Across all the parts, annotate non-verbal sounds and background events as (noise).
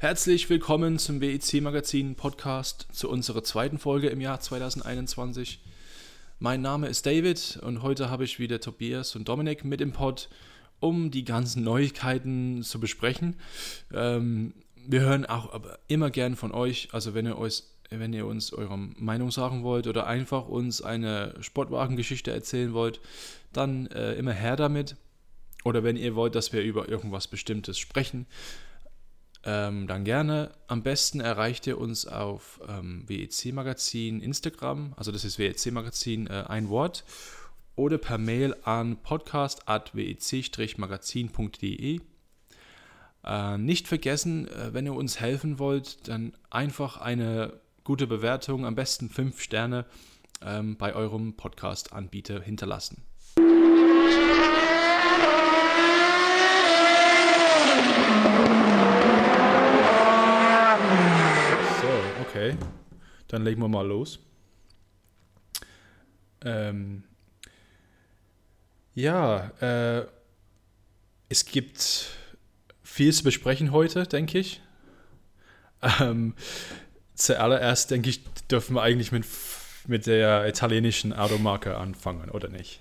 Herzlich willkommen zum WEC Magazin Podcast zu unserer zweiten Folge im Jahr 2021. Mein Name ist David und heute habe ich wieder Tobias und Dominik mit im Pod, um die ganzen Neuigkeiten zu besprechen. Ähm, wir hören auch aber immer gern von euch, also wenn ihr euch wenn ihr uns eure Meinung sagen wollt oder einfach uns eine Sportwagengeschichte erzählen wollt, dann äh, immer her damit. Oder wenn ihr wollt, dass wir über irgendwas Bestimmtes sprechen, ähm, dann gerne. Am besten erreicht ihr uns auf ähm, WEC Magazin Instagram, also das ist WEC Magazin äh, ein Wort, oder per Mail an podcast.wec-magazin.de. Äh, nicht vergessen, äh, wenn ihr uns helfen wollt, dann einfach eine gute Bewertung, am besten 5 Sterne ähm, bei eurem Podcast-Anbieter hinterlassen. So, okay. Dann legen wir mal los. Ähm, ja, äh, es gibt viel zu besprechen heute, denke ich. Ähm, zuallererst, denke ich, dürfen wir eigentlich mit, mit der italienischen Automarke anfangen, oder nicht?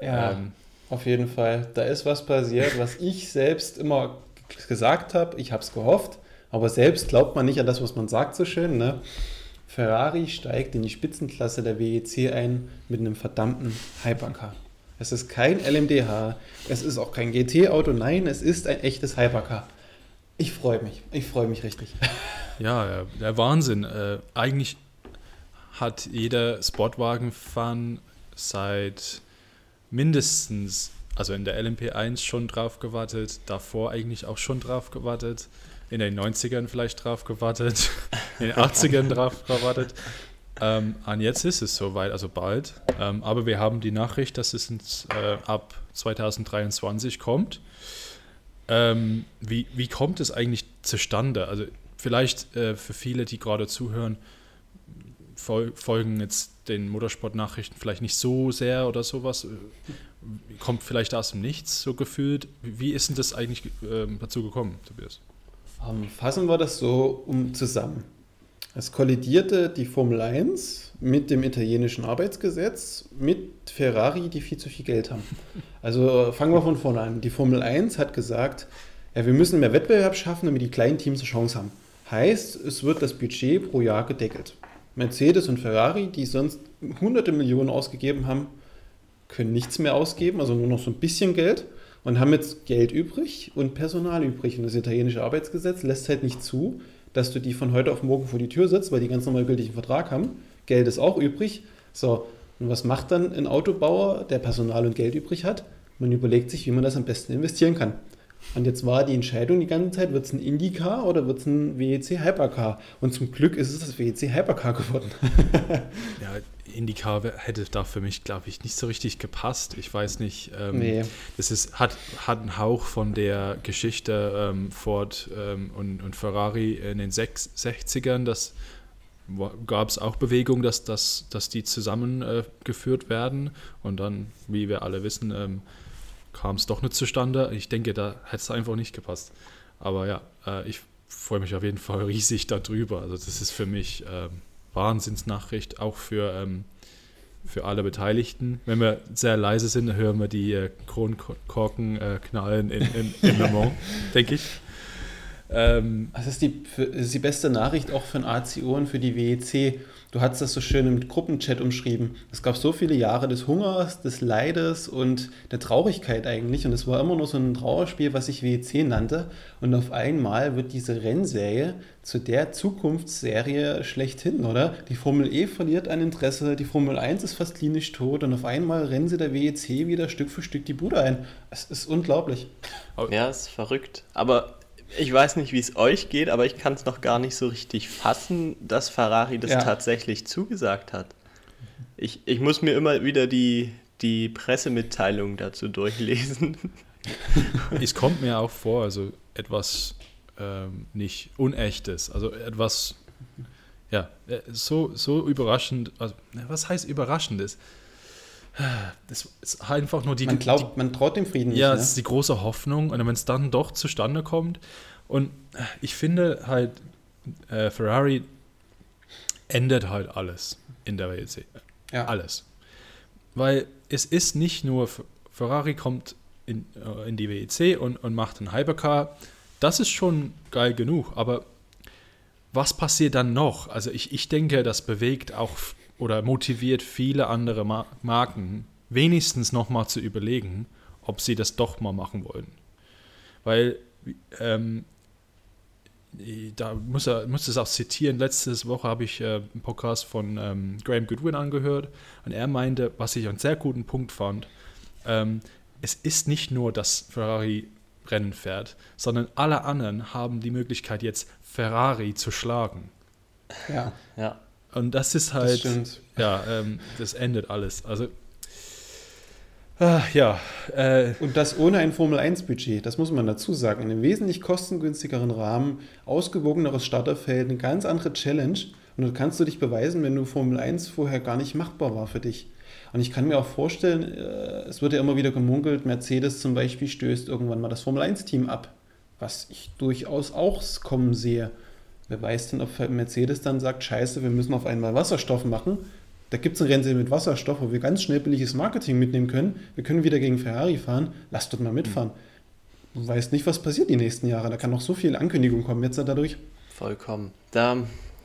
Ja, ähm, auf jeden Fall. Da ist was passiert, was ich selbst immer gesagt habe. Ich habe es gehofft, aber selbst glaubt man nicht an das, was man sagt, so schön. Ne? Ferrari steigt in die Spitzenklasse der WEC ein mit einem verdammten Hypercar. Es ist kein LMDH, es ist auch kein GT-Auto, nein, es ist ein echtes Hypercar. Ich freue mich, ich freue mich richtig. (laughs) Ja, der Wahnsinn. Äh, eigentlich hat jeder Sportwagen-Fan seit mindestens, also in der LMP1 schon drauf gewartet, davor eigentlich auch schon drauf gewartet, in den 90ern vielleicht drauf gewartet, in den 80ern drauf gewartet. Ähm, und jetzt ist es soweit, also bald. Ähm, aber wir haben die Nachricht, dass es ins, äh, ab 2023 kommt. Ähm, wie, wie kommt es eigentlich zustande? Also vielleicht äh, für viele, die gerade zuhören, fol folgen jetzt den Motorsportnachrichten vielleicht nicht so sehr oder sowas. Kommt vielleicht aus dem Nichts so gefühlt. Wie ist denn das eigentlich äh, dazu gekommen, Tobias? Um, fassen wir das so um zusammen. Es kollidierte die Formel 1 mit dem italienischen Arbeitsgesetz, mit Ferrari, die viel zu viel Geld haben. Also fangen wir von vorne an. Die Formel 1 hat gesagt, ja, wir müssen mehr Wettbewerb schaffen, damit die kleinen Teams eine Chance haben. Heißt, es wird das Budget pro Jahr gedeckelt. Mercedes und Ferrari, die sonst hunderte Millionen ausgegeben haben, können nichts mehr ausgeben, also nur noch so ein bisschen Geld und haben jetzt Geld übrig und Personal übrig. Und das italienische Arbeitsgesetz lässt halt nicht zu, dass du die von heute auf morgen vor die Tür setzt, weil die ganz normal gültigen Vertrag haben. Geld ist auch übrig. So, und was macht dann ein Autobauer, der Personal und Geld übrig hat? Man überlegt sich, wie man das am besten investieren kann. Und jetzt war die Entscheidung die ganze Zeit, wird es ein IndyCar oder wird es ein WEC Hypercar? Und zum Glück ist es das WEC Hypercar geworden. (laughs) ja, IndyCar hätte da für mich, glaube ich, nicht so richtig gepasst. Ich weiß nicht. Ähm, nee. Das ist, hat, hat einen Hauch von der Geschichte ähm, Ford ähm, und, und Ferrari in den 60ern. Das gab es auch Bewegungen, dass, dass, dass die zusammengeführt äh, werden. Und dann, wie wir alle wissen, ähm, kam es doch nicht zustande. Ich denke, da hätte es einfach nicht gepasst. Aber ja, äh, ich freue mich auf jeden Fall riesig darüber. Also das ist für mich äh, Wahnsinnsnachricht, auch für, ähm, für alle Beteiligten. Wenn wir sehr leise sind, hören wir die äh, Kronkorken äh, knallen in, in, in Le Mans, (laughs) denke ich. Ähm, das, ist die, das ist die beste Nachricht auch für den ACO und für die WEC Du hast das so schön im Gruppenchat umschrieben. Es gab so viele Jahre des Hungers, des Leides und der Traurigkeit eigentlich. Und es war immer nur so ein Trauerspiel, was sich WEC nannte. Und auf einmal wird diese Rennserie zu der Zukunftsserie schlechthin, oder? Die Formel E verliert an Interesse, die Formel 1 ist fast klinisch tot und auf einmal rennen sie der WEC wieder Stück für Stück die Bude ein. Es ist unglaublich. Ja, es ist verrückt. Aber ich weiß nicht, wie es euch geht, aber ich kann es noch gar nicht so richtig fassen, dass Ferrari das ja. tatsächlich zugesagt hat. Ich, ich muss mir immer wieder die, die Pressemitteilung dazu durchlesen. (laughs) es kommt mir auch vor, also etwas ähm, nicht Unechtes, also etwas, ja, äh, so, so überraschend, also, was heißt Überraschendes? Das ist einfach nur die. Man glaubt, die, man traut dem Frieden nicht. Ja, das ne? ist die große Hoffnung. Und wenn es dann doch zustande kommt. Und ich finde halt, äh, Ferrari ändert halt alles in der WEC. Ja. Alles. Weil es ist nicht nur, Ferrari kommt in, äh, in die WEC und, und macht einen Hypercar. Das ist schon geil genug, aber was passiert dann noch? Also ich, ich denke, das bewegt auch oder motiviert viele andere Marken, wenigstens nochmal zu überlegen, ob sie das doch mal machen wollen. Weil, ähm, da muss er muss es auch zitieren, letzte Woche habe ich äh, einen Podcast von ähm, Graham Goodwin angehört und er meinte, was ich einen sehr guten Punkt fand, ähm, es ist nicht nur, dass Ferrari Rennen fährt, sondern alle anderen haben die Möglichkeit jetzt Ferrari zu schlagen. Ja, ja. Und das ist halt, das ja, ähm, das endet alles. Also, ah, ja. Äh, und das ohne ein Formel-1-Budget, das muss man dazu sagen. In einem wesentlich kostengünstigeren Rahmen, ausgewogeneres Starterfeld, eine ganz andere Challenge. Und dann kannst du dich beweisen, wenn du Formel 1 vorher gar nicht machbar war für dich. Und ich kann mir auch vorstellen, äh, es wird ja immer wieder gemunkelt, Mercedes zum Beispiel stößt irgendwann mal das Formel 1-Team ab, was ich durchaus auch kommen sehe. Wer weiß denn, ob Mercedes dann sagt, scheiße, wir müssen auf einmal Wasserstoff machen. Da gibt es ein Rennen mit Wasserstoff, wo wir ganz schnell billiges Marketing mitnehmen können. Wir können wieder gegen Ferrari fahren. Lasst dort mal mitfahren. Du weißt nicht, was passiert die nächsten Jahre. Da kann noch so viel Ankündigung kommen jetzt dadurch. Vollkommen. Da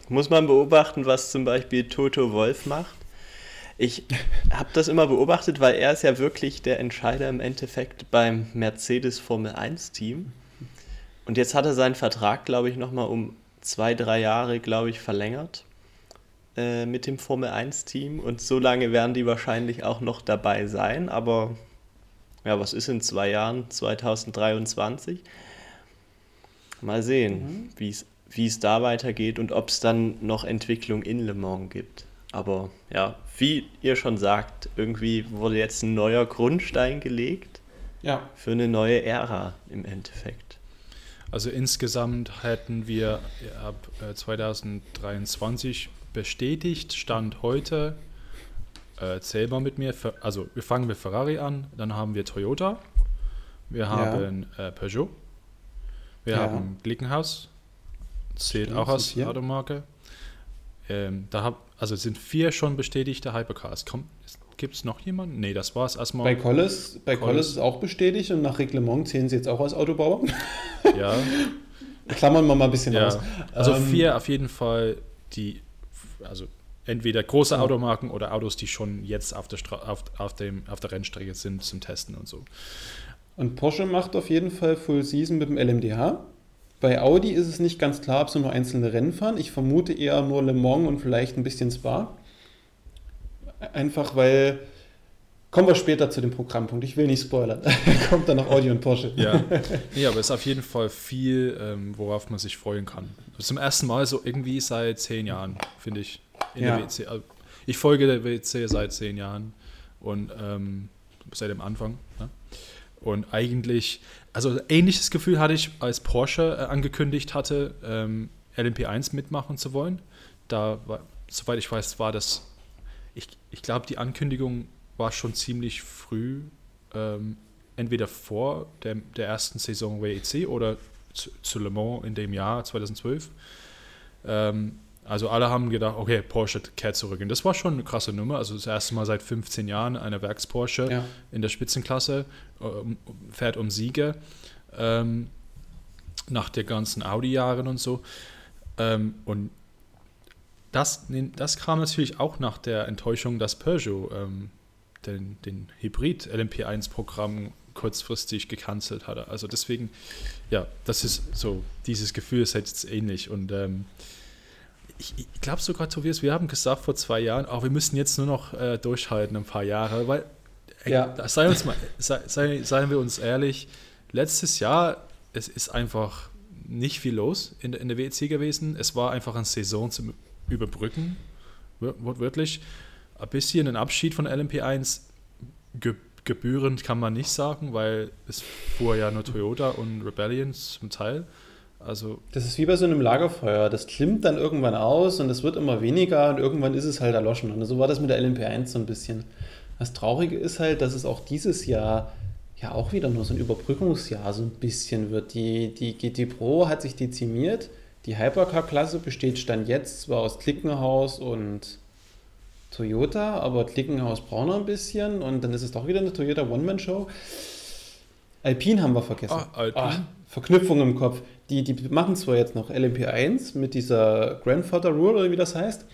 muss man beobachten, was zum Beispiel Toto Wolf macht. Ich (laughs) habe das immer beobachtet, weil er ist ja wirklich der Entscheider im Endeffekt beim Mercedes Formel 1 Team. Und jetzt hat er seinen Vertrag, glaube ich, nochmal um zwei, drei Jahre, glaube ich, verlängert äh, mit dem Formel 1-Team. Und so lange werden die wahrscheinlich auch noch dabei sein. Aber ja, was ist in zwei Jahren? 2023? Mal sehen, mhm. wie es da weitergeht und ob es dann noch Entwicklung in Le Mans gibt. Aber ja, wie ihr schon sagt, irgendwie wurde jetzt ein neuer Grundstein gelegt ja. für eine neue Ära im Endeffekt. Also insgesamt hätten wir ab 2023 äh, bestätigt, Stand heute, äh, zähl mal mit mir, also wir fangen mit Ferrari an, dann haben wir Toyota, wir haben ja. äh, Peugeot, wir ja. haben Glickenhaus, zählt Stimmt, auch als Automarke. Ähm, da hab, also sind vier schon bestätigte Hypercars. Kommt, Gibt es noch jemanden? Nee, das war es erstmal. Bei Collis, bei Collis ist auch bestätigt und nach Reglement zählen sie jetzt auch als Autobauer. (laughs) Ja. (laughs) Klammern wir mal ein bisschen ja. aus. Also ähm, vier auf jeden Fall, die, also entweder große Automarken oder Autos, die schon jetzt auf der, Stra auf, auf, dem, auf der Rennstrecke sind zum Testen und so. Und Porsche macht auf jeden Fall Full Season mit dem LMDH. Bei Audi ist es nicht ganz klar, ob sie nur einzelne Rennen fahren. Ich vermute eher nur Le Mans und vielleicht ein bisschen Spa. Einfach weil. Kommen wir später zu dem Programmpunkt. Ich will nicht spoilern. (laughs) Kommt dann noch Audi und Porsche. Ja. (laughs) ja, aber es ist auf jeden Fall viel, ähm, worauf man sich freuen kann. Zum ersten Mal so irgendwie seit zehn Jahren, finde ich. In ja. der WC. Also ich folge der WC seit zehn Jahren und ähm, seit dem Anfang. Ne? Und eigentlich, also ähnliches Gefühl hatte ich, als Porsche äh, angekündigt hatte, ähm, LMP1 mitmachen zu wollen. Da war, soweit ich weiß, war das ich, ich glaube, die Ankündigung war schon ziemlich früh, ähm, entweder vor der, der ersten Saison WEC oder zu, zu, Le Mans in dem Jahr 2012. Ähm, also alle haben gedacht, okay, Porsche kehrt zurück. Und das war schon eine krasse Nummer. Also das erste Mal seit 15 Jahren eine Werks-Porsche ja. in der Spitzenklasse, ähm, fährt um Siege ähm, nach den ganzen Audi-Jahren und so. Ähm, und das, das kam natürlich auch nach der Enttäuschung, dass Peugeot ähm, den, den Hybrid LMP1-Programm kurzfristig gecancelt hatte. Also deswegen, ja, das ist so, dieses Gefühl ist jetzt ähnlich. Und ähm, ich, ich glaube sogar, Tobias, wir haben gesagt vor zwei Jahren, auch wir müssen jetzt nur noch äh, durchhalten ein paar Jahre, weil, äh, ja. sei uns mal, sei, sei, seien wir uns ehrlich, letztes Jahr, es ist einfach nicht viel los in der, in der WEC gewesen. Es war einfach eine Saison zum überbrücken, wortwörtlich. Ein bisschen ein Abschied von LMP1 gebührend kann man nicht sagen, weil es fuhr ja nur Toyota und Rebellion zum Teil. Also das ist wie bei so einem Lagerfeuer. Das klimmt dann irgendwann aus und es wird immer weniger und irgendwann ist es halt erloschen. Und so war das mit der LMP1 so ein bisschen. Das Traurige ist halt, dass es auch dieses Jahr ja auch wieder nur so ein Überbrückungsjahr so ein bisschen wird. Die, die GT Pro hat sich dezimiert. Die Hypercar-Klasse besteht Stand jetzt zwar aus Klickenhaus und Toyota, aber Klickenhaus braucht noch ein bisschen und dann ist es doch wieder eine Toyota One-Man-Show. Alpine haben wir vergessen. Ah, Alpine. Ah, Verknüpfung im Kopf. Die, die machen zwar jetzt noch LMP1 mit dieser Grandfather Rule oder wie das heißt,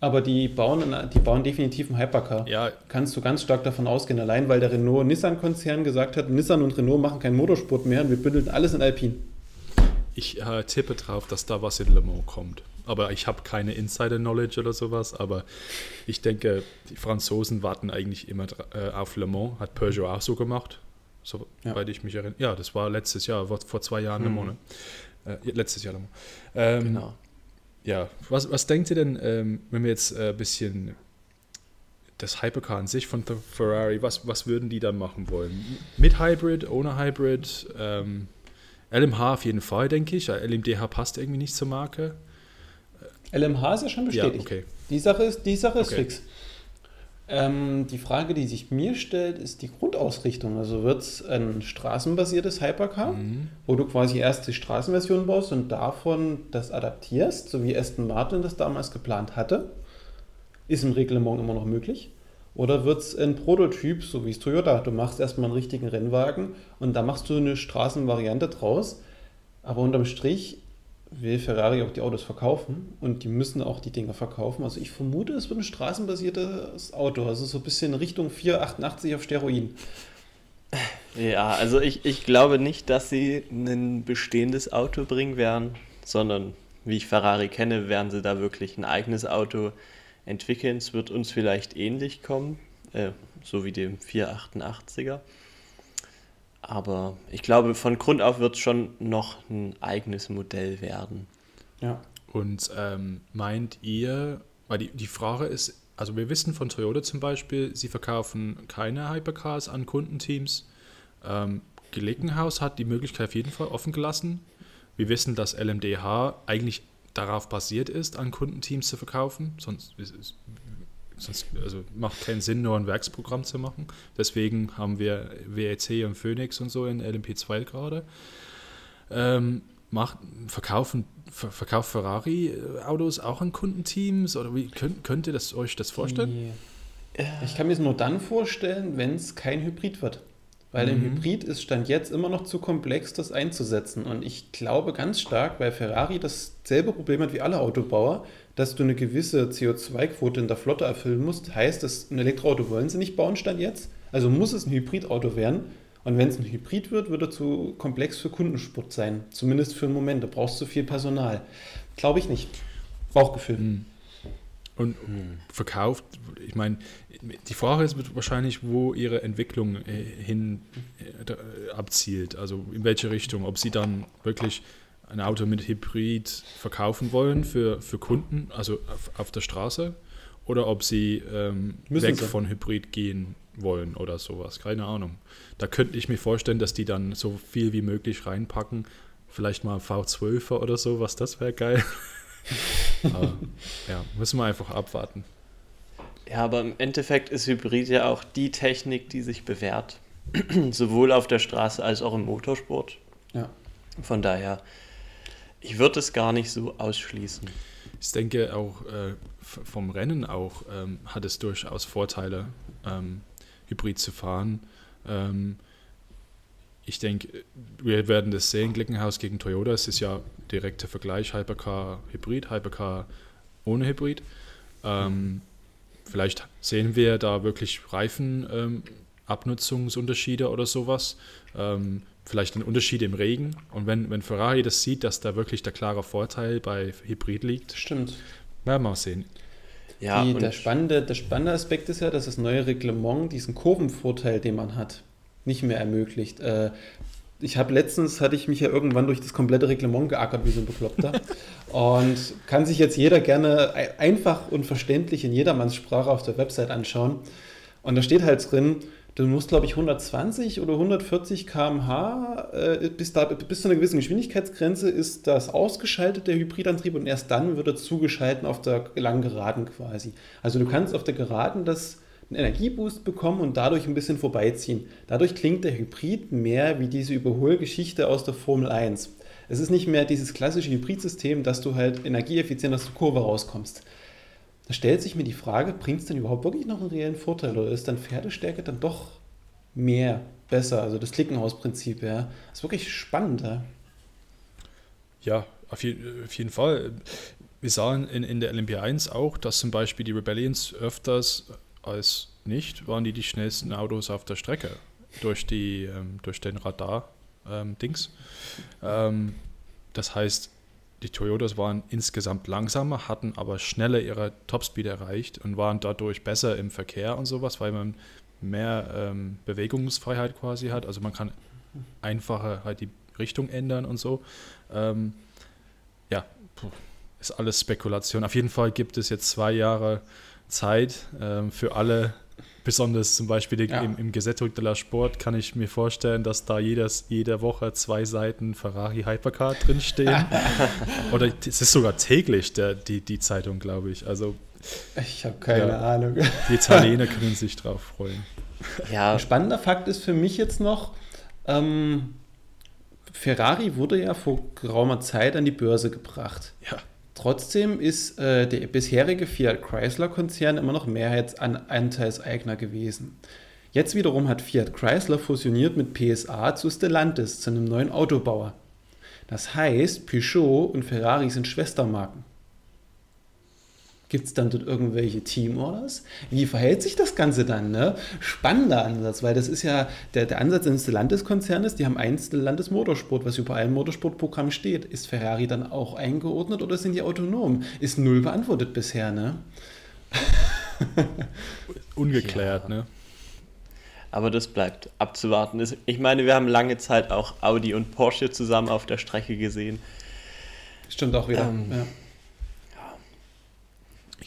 aber die bauen, die bauen definitiv einen Hypercar. Ja. Kannst du ganz stark davon ausgehen, allein weil der Renault-Nissan-Konzern gesagt hat, Nissan und Renault machen keinen Motorsport mehr und wir bündeln alles in Alpine. Ich äh, tippe drauf, dass da was in Le Mans kommt. Aber ich habe keine Insider-Knowledge oder sowas. Aber ich denke, die Franzosen warten eigentlich immer äh, auf Le Mans. Hat Peugeot auch so gemacht, soweit ja. ich mich erinnere. Ja, das war letztes Jahr, vor zwei Jahren mhm. Le Mans. Ne? Äh, letztes Jahr Le Mans. Ähm, genau. Ja, was, was denkt ihr denn, ähm, wenn wir jetzt ein äh, bisschen das Hypercar an sich von Ferrari, was, was würden die dann machen wollen? Mit Hybrid, ohne Hybrid? Ähm, LMH auf jeden Fall, denke ich. LMDH passt irgendwie nicht zur Marke. LMH ist ja schon bestätigt. Ja, okay. Die Sache ist, die Sache ist okay. fix. Ähm, die Frage, die sich mir stellt, ist die Grundausrichtung. Also wird es ein straßenbasiertes Hypercar, mhm. wo du quasi erst die Straßenversion baust und davon das adaptierst, so wie Aston Martin das damals geplant hatte. Ist im Reglement immer noch möglich. Oder wird es ein Prototyp, so wie es Toyota? Du machst erstmal einen richtigen Rennwagen und da machst du eine Straßenvariante draus. Aber unterm Strich will Ferrari auch die Autos verkaufen und die müssen auch die Dinger verkaufen. Also ich vermute, es wird ein straßenbasiertes Auto, also so ein bisschen Richtung 488 auf Steroiden. Ja, also ich, ich glaube nicht, dass sie ein bestehendes Auto bringen werden, sondern wie ich Ferrari kenne, werden sie da wirklich ein eigenes Auto entwickeln. Es wird uns vielleicht ähnlich kommen, äh, so wie dem 488er. Aber ich glaube, von Grund auf wird es schon noch ein eigenes Modell werden. Ja. Und ähm, meint ihr, weil die, die Frage ist, also wir wissen von Toyota zum Beispiel, sie verkaufen keine Hypercars an Kundenteams. Ähm, Gelegenhaus hat die Möglichkeit auf jeden Fall offen gelassen. Wir wissen, dass LMDH eigentlich darauf basiert ist, an Kundenteams zu verkaufen. Sonst Sonst, also macht keinen Sinn, nur ein Werksprogramm zu machen. Deswegen haben wir WEC und Phoenix und so in LMP2 gerade. Ähm, macht, verkaufen, ver, verkauft Ferrari äh, auch an Kundenteams? Oder wie könnt, könnt ihr das, euch das vorstellen? Ich kann mir es nur dann vorstellen, wenn es kein Hybrid wird. Weil mhm. im Hybrid ist Stand jetzt immer noch zu komplex, das einzusetzen. Und ich glaube ganz stark, weil Ferrari dasselbe Problem hat wie alle Autobauer, dass du eine gewisse CO2-Quote in der Flotte erfüllen musst. Heißt, dass ein Elektroauto wollen sie nicht bauen, stand jetzt. Also muss es ein Hybridauto werden. Und wenn es ein Hybrid wird, wird er zu komplex für Kundensport sein. Zumindest für einen Moment. Da brauchst du viel Personal. Glaube ich nicht. Bauchgefühl. Mhm. Und verkauft, ich meine, die Frage ist wahrscheinlich, wo ihre Entwicklung äh, hin äh, abzielt. Also in welche Richtung. Ob sie dann wirklich ein Auto mit Hybrid verkaufen wollen für, für Kunden, also auf, auf der Straße, oder ob sie ähm, weg sie. von Hybrid gehen wollen oder sowas. Keine Ahnung. Da könnte ich mir vorstellen, dass die dann so viel wie möglich reinpacken. Vielleicht mal V12er oder so, was das wäre geil. (laughs) aber, ja, müssen wir einfach abwarten. Ja, aber im Endeffekt ist Hybrid ja auch die Technik, die sich bewährt. (clears throat) Sowohl auf der Straße als auch im Motorsport. Ja. Von daher ich würde es gar nicht so ausschließen. Ich denke auch äh, vom Rennen auch ähm, hat es durchaus Vorteile, ähm, Hybrid zu fahren. Ähm, ich denke, wir werden das sehen, Glickenhaus gegen Toyota. Es ist ja direkter Vergleich, Hypercar Hybrid, Hypercar ohne Hybrid. Ähm, vielleicht sehen wir da wirklich Reifenabnutzungsunterschiede ähm, oder sowas. Ähm, vielleicht ein Unterschied im Regen. Und wenn, wenn Ferrari das sieht, dass da wirklich der klare Vorteil bei Hybrid liegt, stimmt. Werden wir mal sehen. Ja, Die, der, spannende, der spannende Aspekt ist ja, dass das neue Reglement diesen Kurvenvorteil, den man hat, nicht mehr ermöglicht. Äh, ich habe letztens, hatte ich mich ja irgendwann durch das komplette Reglement geackert wie so ein Bekloppter. (laughs) und kann sich jetzt jeder gerne einfach und verständlich in jedermanns Sprache auf der Website anschauen. Und da steht halt drin, Du musst, glaube ich, 120 oder 140 km/h, äh, bis, da, bis zu einer gewissen Geschwindigkeitsgrenze ist das ausgeschaltet, der Hybridantrieb, und erst dann wird er zugeschalten auf der langen Geraden quasi. Also du kannst auf der Geraden das einen Energieboost bekommen und dadurch ein bisschen vorbeiziehen. Dadurch klingt der Hybrid mehr wie diese Überholgeschichte aus der Formel 1. Es ist nicht mehr dieses klassische Hybridsystem, dass du halt energieeffizient aus der Kurve rauskommst. Da stellt sich mir die Frage, bringt es denn überhaupt wirklich noch einen reellen Vorteil oder ist dann Pferdestärke dann doch mehr, besser? Also das Klickenhausprinzip, ja. Das ist wirklich spannend, ja. Ja, auf, auf jeden Fall. Wir sahen in, in der Olympia 1 auch, dass zum Beispiel die Rebellions öfters als nicht waren die die schnellsten Autos auf der Strecke durch, die, ähm, durch den Radar-Dings. Ähm, ähm, das heißt, die Toyotas waren insgesamt langsamer, hatten aber schneller ihre Topspeed erreicht und waren dadurch besser im Verkehr und sowas, weil man mehr ähm, Bewegungsfreiheit quasi hat. Also man kann einfacher halt die Richtung ändern und so. Ähm, ja, ist alles Spekulation. Auf jeden Fall gibt es jetzt zwei Jahre Zeit ähm, für alle, besonders zum Beispiel ja. im, im Gesetto de la Sport, kann ich mir vorstellen, dass da jedes, jede Woche zwei Seiten Ferrari Hypercar drinstehen. (laughs) Oder es ist sogar täglich der, die, die Zeitung, glaube ich. Also ich habe keine ja, Ahnung. Die Italiener (laughs) können sich drauf freuen. Ja. Ein spannender Fakt ist für mich jetzt noch, ähm, Ferrari wurde ja vor geraumer Zeit an die Börse gebracht. Ja. Trotzdem ist äh, der bisherige Fiat Chrysler-Konzern immer noch Mehrheitsanteilseigner gewesen. Jetzt wiederum hat Fiat Chrysler fusioniert mit PSA zu Stellantis, zu einem neuen Autobauer. Das heißt, Peugeot und Ferrari sind Schwestermarken. Gibt es dann dort irgendwelche Teamorders? Wie verhält sich das Ganze dann? Ne? Spannender Ansatz, weil das ist ja der, der Ansatz eines Stellantis-Konzernes. Die haben ein Stellantis Motorsport, was über allen Motorsportprogramm steht. Ist Ferrari dann auch eingeordnet oder sind die autonom? Ist null beantwortet bisher, ne? (laughs) Ungeklärt, ja. ne? Aber das bleibt abzuwarten. Ich meine, wir haben lange Zeit auch Audi und Porsche zusammen auf der Strecke gesehen. Stimmt auch wieder. Ähm, ja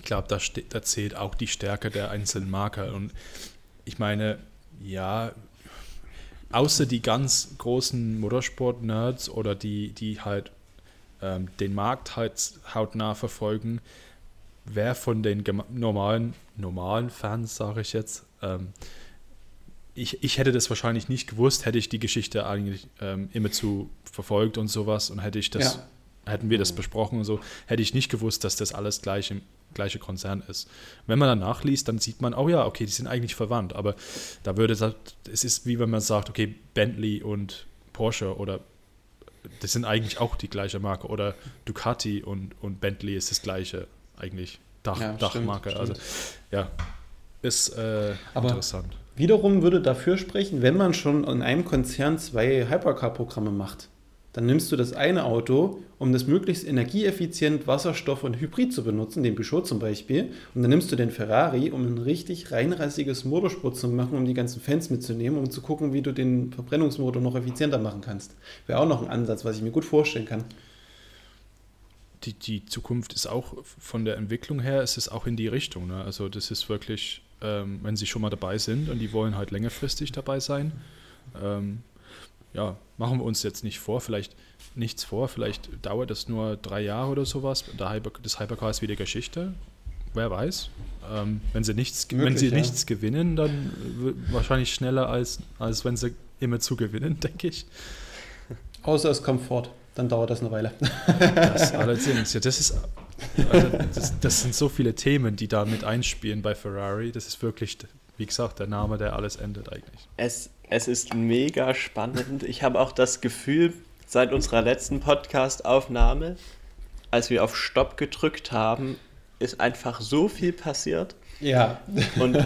glaube, da, da zählt auch die Stärke der einzelnen Marke. Und ich meine, ja, außer die ganz großen Motorsport-Nerds oder die, die halt ähm, den Markt halt hautnah verfolgen, wer von den normalen, normalen Fans, sage ich jetzt, ähm, ich, ich hätte das wahrscheinlich nicht gewusst, hätte ich die Geschichte eigentlich ähm, immer zu verfolgt und sowas und hätte ich das, ja. hätten wir das besprochen und so, hätte ich nicht gewusst, dass das alles gleich im gleiche Konzern ist. Wenn man dann nachliest, dann sieht man, oh ja, okay, die sind eigentlich verwandt, aber da würde es ist wie wenn man sagt, okay, Bentley und Porsche oder das sind eigentlich auch die gleiche Marke oder Ducati und, und Bentley ist das gleiche eigentlich Dach, ja, Dachmarke. Stimmt, also ja, ist äh, interessant. Wiederum würde dafür sprechen, wenn man schon in einem Konzern zwei Hypercar-Programme macht dann nimmst du das eine Auto, um das möglichst energieeffizient Wasserstoff und Hybrid zu benutzen, den Peugeot zum Beispiel, und dann nimmst du den Ferrari, um ein richtig reinrassiges Motorsport zu machen, um die ganzen Fans mitzunehmen, um zu gucken, wie du den Verbrennungsmotor noch effizienter machen kannst. Wäre auch noch ein Ansatz, was ich mir gut vorstellen kann. Die, die Zukunft ist auch von der Entwicklung her, ist es auch in die Richtung. Ne? Also das ist wirklich, ähm, wenn sie schon mal dabei sind und die wollen halt längerfristig dabei sein, ähm, ja, machen wir uns jetzt nicht vor, vielleicht nichts vor, vielleicht dauert das nur drei Jahre oder sowas. Der Hyper, das Hypercar ist wieder Geschichte. Wer weiß. Ähm, wenn sie nichts, Möglich, wenn sie ja. nichts gewinnen, dann wahrscheinlich schneller als, als wenn sie immer zu gewinnen, (laughs) denke ich. Außer es kommt fort, dann dauert das eine Weile. (laughs) Das (laughs) allerdings, ja, das ist also das, das, sind so viele Themen, die da mit einspielen bei Ferrari. Das ist wirklich, wie gesagt, der Name, der alles endet eigentlich. Es es ist mega spannend. Ich habe auch das Gefühl, seit unserer letzten Podcast-Aufnahme, als wir auf Stopp gedrückt haben, ist einfach so viel passiert. Ja. Und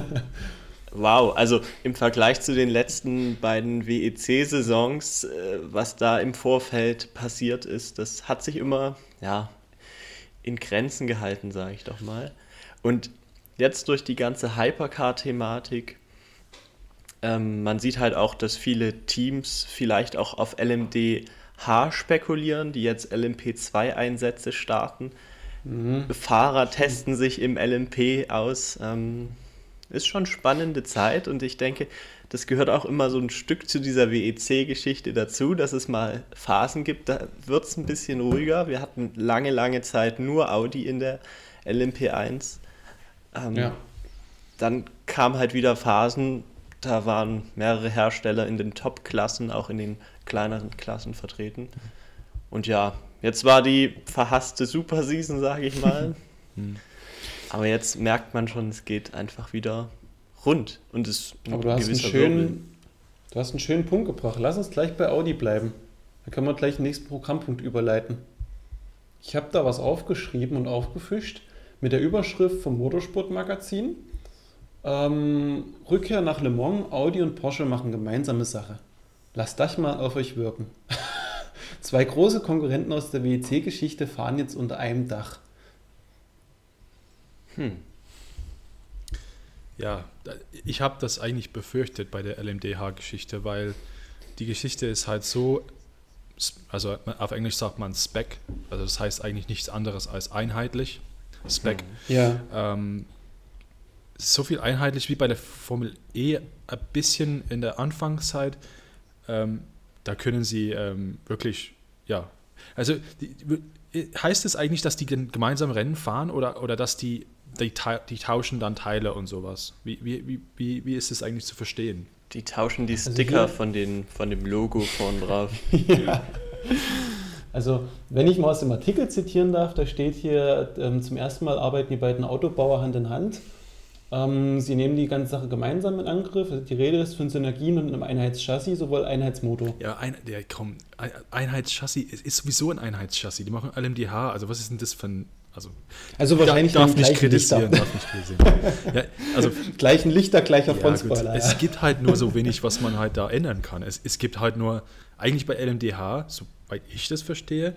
wow, also im Vergleich zu den letzten beiden WEC-Saisons, äh, was da im Vorfeld passiert ist, das hat sich immer, ja, in Grenzen gehalten, sage ich doch mal. Und jetzt durch die ganze Hypercar-Thematik ähm, man sieht halt auch, dass viele Teams vielleicht auch auf LMDH spekulieren, die jetzt LMP2-Einsätze starten. Mhm. Fahrer testen sich im LMP aus. Ähm, ist schon spannende Zeit und ich denke, das gehört auch immer so ein Stück zu dieser WEC-Geschichte dazu, dass es mal Phasen gibt, da wird es ein bisschen ruhiger. Wir hatten lange, lange Zeit nur Audi in der LMP1. Ähm, ja dann kam halt wieder Phasen, da waren mehrere Hersteller in den Top-Klassen, auch in den kleineren Klassen vertreten. Und ja, jetzt war die verhasste Super-Season, sage ich mal. (laughs) Hm. Aber jetzt merkt man schon, es geht einfach wieder rund. Und es Aber du hast, einen schönen, du hast einen schönen Punkt gebracht. Lass uns gleich bei Audi bleiben. Da können wir gleich den nächsten Programmpunkt überleiten. Ich habe da was aufgeschrieben und aufgefischt mit der Überschrift vom Motorsportmagazin. Ähm, Rückkehr nach Le Mans, Audi und Porsche machen gemeinsame Sache. Lasst das mal auf euch wirken. (laughs) Zwei große Konkurrenten aus der WEC-Geschichte fahren jetzt unter einem Dach. Hm. Ja, ich habe das eigentlich befürchtet bei der LMDH-Geschichte, weil die Geschichte ist halt so, also auf Englisch sagt man Spec, also das heißt eigentlich nichts anderes als einheitlich. Spec. Ja. Ähm, so viel einheitlich wie bei der Formel E ein bisschen in der Anfangszeit. Ähm, da können sie ähm, wirklich, ja, also die, heißt es eigentlich, dass die gemeinsam Rennen fahren oder, oder dass die, die, die tauschen dann Teile und sowas? Wie, wie, wie, wie ist es eigentlich zu verstehen? Die tauschen die also Sticker also von, den, von dem Logo vorn drauf. (laughs) ja. Also, wenn ich mal aus dem Artikel zitieren darf, da steht hier, ähm, zum ersten Mal arbeiten die beiden Autobauer Hand in Hand. Ähm, sie nehmen die ganze Sache gemeinsam in Angriff. Die Rede ist von Synergien und einem Einheitschassis, sowohl Einheitsmotor. Ja, ein, der, komm, Einheitschassis ist, ist sowieso ein Einheitschassis. Die machen LMDH. Also, was ist denn das für ein also, also wahrscheinlich darf nicht kritisieren, darf nicht kritisieren. (laughs) ja, also gleichen Lichter, gleicher ja, Frontspoiler. Ja. Es gibt halt nur so wenig, was man halt da ändern kann. Es, es gibt halt nur, eigentlich bei LMDH, soweit ich das verstehe,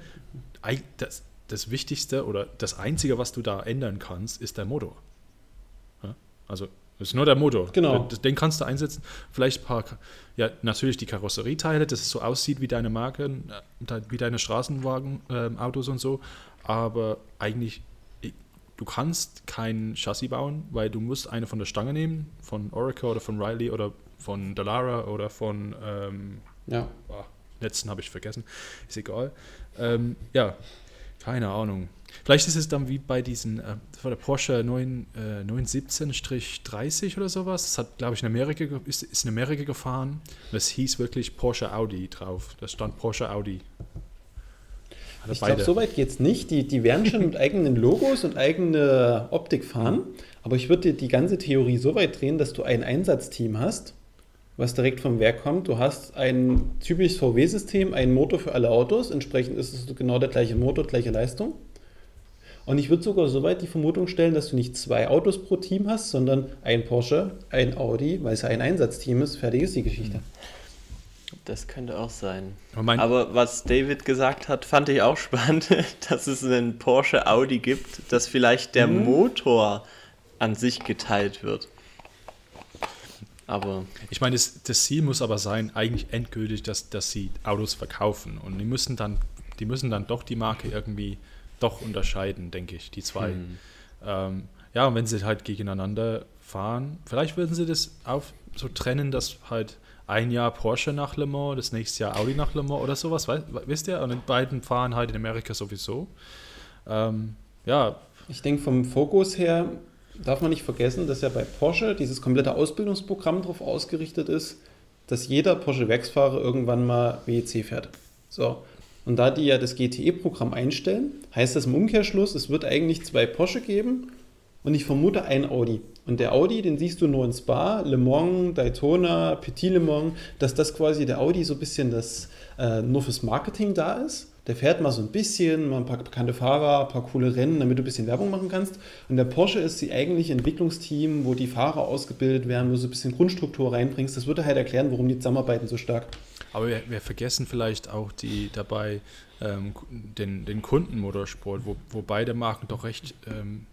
das, das Wichtigste oder das Einzige, was du da ändern kannst, ist der Motor. Also das ist nur der Motor. Genau. Den kannst du einsetzen. Vielleicht ein paar, ja, natürlich die Karosserieteile, dass es so aussieht wie deine Marken, äh, wie deine Straßenwagen, äh, Autos und so aber eigentlich, du kannst kein Chassis bauen, weil du musst eine von der Stange nehmen, von Oracle oder von Riley oder von Dallara oder von ähm, ja. Oh, letzten habe ich vergessen, ist egal. Ähm, ja, keine Ahnung. Vielleicht ist es dann wie bei diesen, äh, das war der Porsche 9, äh, 917-30 oder sowas. Das hat, glaube ich, in Amerika, ist, ist in Amerika gefahren. Das hieß wirklich Porsche Audi drauf. Da stand Porsche Audi ich glaube, so weit geht es nicht. Die, die werden schon mit eigenen Logos und eigener Optik fahren. Aber ich würde die ganze Theorie so weit drehen, dass du ein Einsatzteam hast, was direkt vom Werk kommt. Du hast ein typisches VW-System, einen Motor für alle Autos. Entsprechend ist es genau der gleiche Motor, gleiche Leistung. Und ich würde sogar so weit die Vermutung stellen, dass du nicht zwei Autos pro Team hast, sondern ein Porsche, ein Audi, weil es ja ein Einsatzteam ist. Fertig ist die Geschichte. Mhm. Das könnte auch sein. Aber was David gesagt hat, fand ich auch (laughs) spannend, dass es einen Porsche Audi gibt, dass vielleicht der mhm. Motor an sich geteilt wird. Aber. Ich meine, das, das, Ziel muss aber sein, eigentlich endgültig, dass, dass sie Autos verkaufen. Und die müssen dann, die müssen dann doch die Marke irgendwie doch unterscheiden, denke ich, die zwei. Mhm. Ähm, ja, und wenn sie halt gegeneinander fahren, vielleicht würden sie das auf so trennen, dass halt ein Jahr Porsche nach Le Mans, das nächste Jahr Audi nach Le Mans oder sowas, weißt, wisst ihr? Und die beiden fahren halt in Amerika sowieso. Ähm, ja. Ich denke, vom Fokus her darf man nicht vergessen, dass ja bei Porsche dieses komplette Ausbildungsprogramm darauf ausgerichtet ist, dass jeder Porsche-Werksfahrer irgendwann mal WEC fährt. So. Und da die ja das GTE-Programm einstellen, heißt das im Umkehrschluss, es wird eigentlich zwei Porsche geben und ich vermute ein Audi. Und der Audi, den siehst du nur in Spa, Le Mans, Daytona, Petit Le Mans, dass das quasi der Audi so ein bisschen das äh, nur fürs Marketing da ist. Der fährt mal so ein bisschen, mal ein paar bekannte Fahrer, ein paar coole Rennen, damit du ein bisschen Werbung machen kannst. Und der Porsche ist die eigentliche Entwicklungsteam, wo die Fahrer ausgebildet werden, wo du so ein bisschen Grundstruktur reinbringst. Das würde halt erklären, warum die zusammenarbeiten so stark. Aber wir, wir vergessen vielleicht auch die dabei ähm, den, den Kundenmotorsport, wo, wo beide Marken doch recht ähm,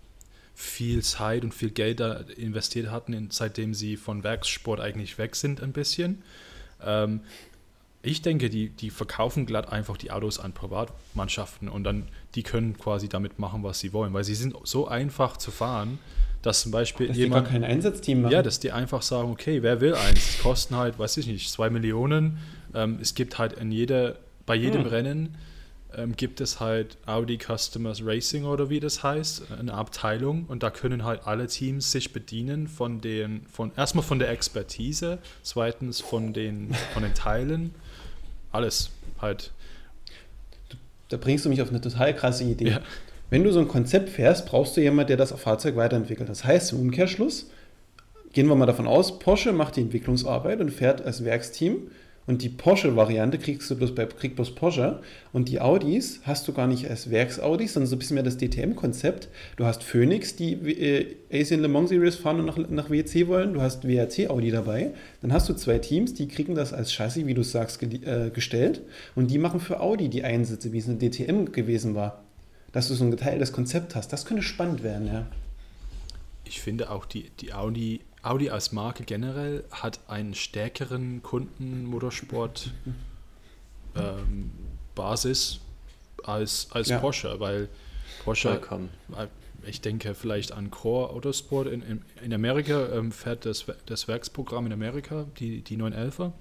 viel Zeit und viel Geld da investiert hatten, seitdem sie von Werkssport eigentlich weg sind ein bisschen. Ähm, ich denke, die, die verkaufen glatt einfach die Autos an Privatmannschaften und dann die können quasi damit machen, was sie wollen, weil sie sind so einfach zu fahren, dass zum Beispiel dass jemand. Die gar kein Einsatzteam machen. Ja, dass die einfach sagen, okay, wer will eins? Es kosten halt, weiß ich nicht, zwei Millionen. Ähm, es gibt halt in jeder, bei jedem hm. Rennen ähm, gibt es halt Audi Customers Racing oder wie das heißt, eine Abteilung und da können halt alle Teams sich bedienen von den, von erstmal von der Expertise, zweitens von den, von den Teilen, alles halt. Da bringst du mich auf eine total krasse Idee. Ja. Wenn du so ein Konzept fährst, brauchst du jemanden, der das Fahrzeug weiterentwickelt. Das heißt im Umkehrschluss, gehen wir mal davon aus, Porsche macht die Entwicklungsarbeit und fährt als Werksteam und die Porsche-Variante kriegst du bloß bei kriegt bloß Porsche. Und die Audis hast du gar nicht als Werksaudis, sondern so ein bisschen mehr das DTM-Konzept. Du hast Phoenix, die äh, Asian Le Mans Series fahren und nach, nach WEC wollen. Du hast WRC-Audi dabei. Dann hast du zwei Teams, die kriegen das als Chassis, wie du sagst, ge äh, gestellt. Und die machen für Audi die Einsätze, wie es in der DTM gewesen war. Dass du so ein geteiltes Konzept hast. Das könnte spannend werden, ja. Ich finde auch die, die Audi Audi als Marke generell hat einen stärkeren Kundenmotorsport (laughs) ähm, Basis als, als ja. Porsche, weil Porsche, Vollkommen. ich denke vielleicht an Core Autosport in, in, in Amerika, ähm, fährt das, das Werksprogramm in Amerika, die, die 911er.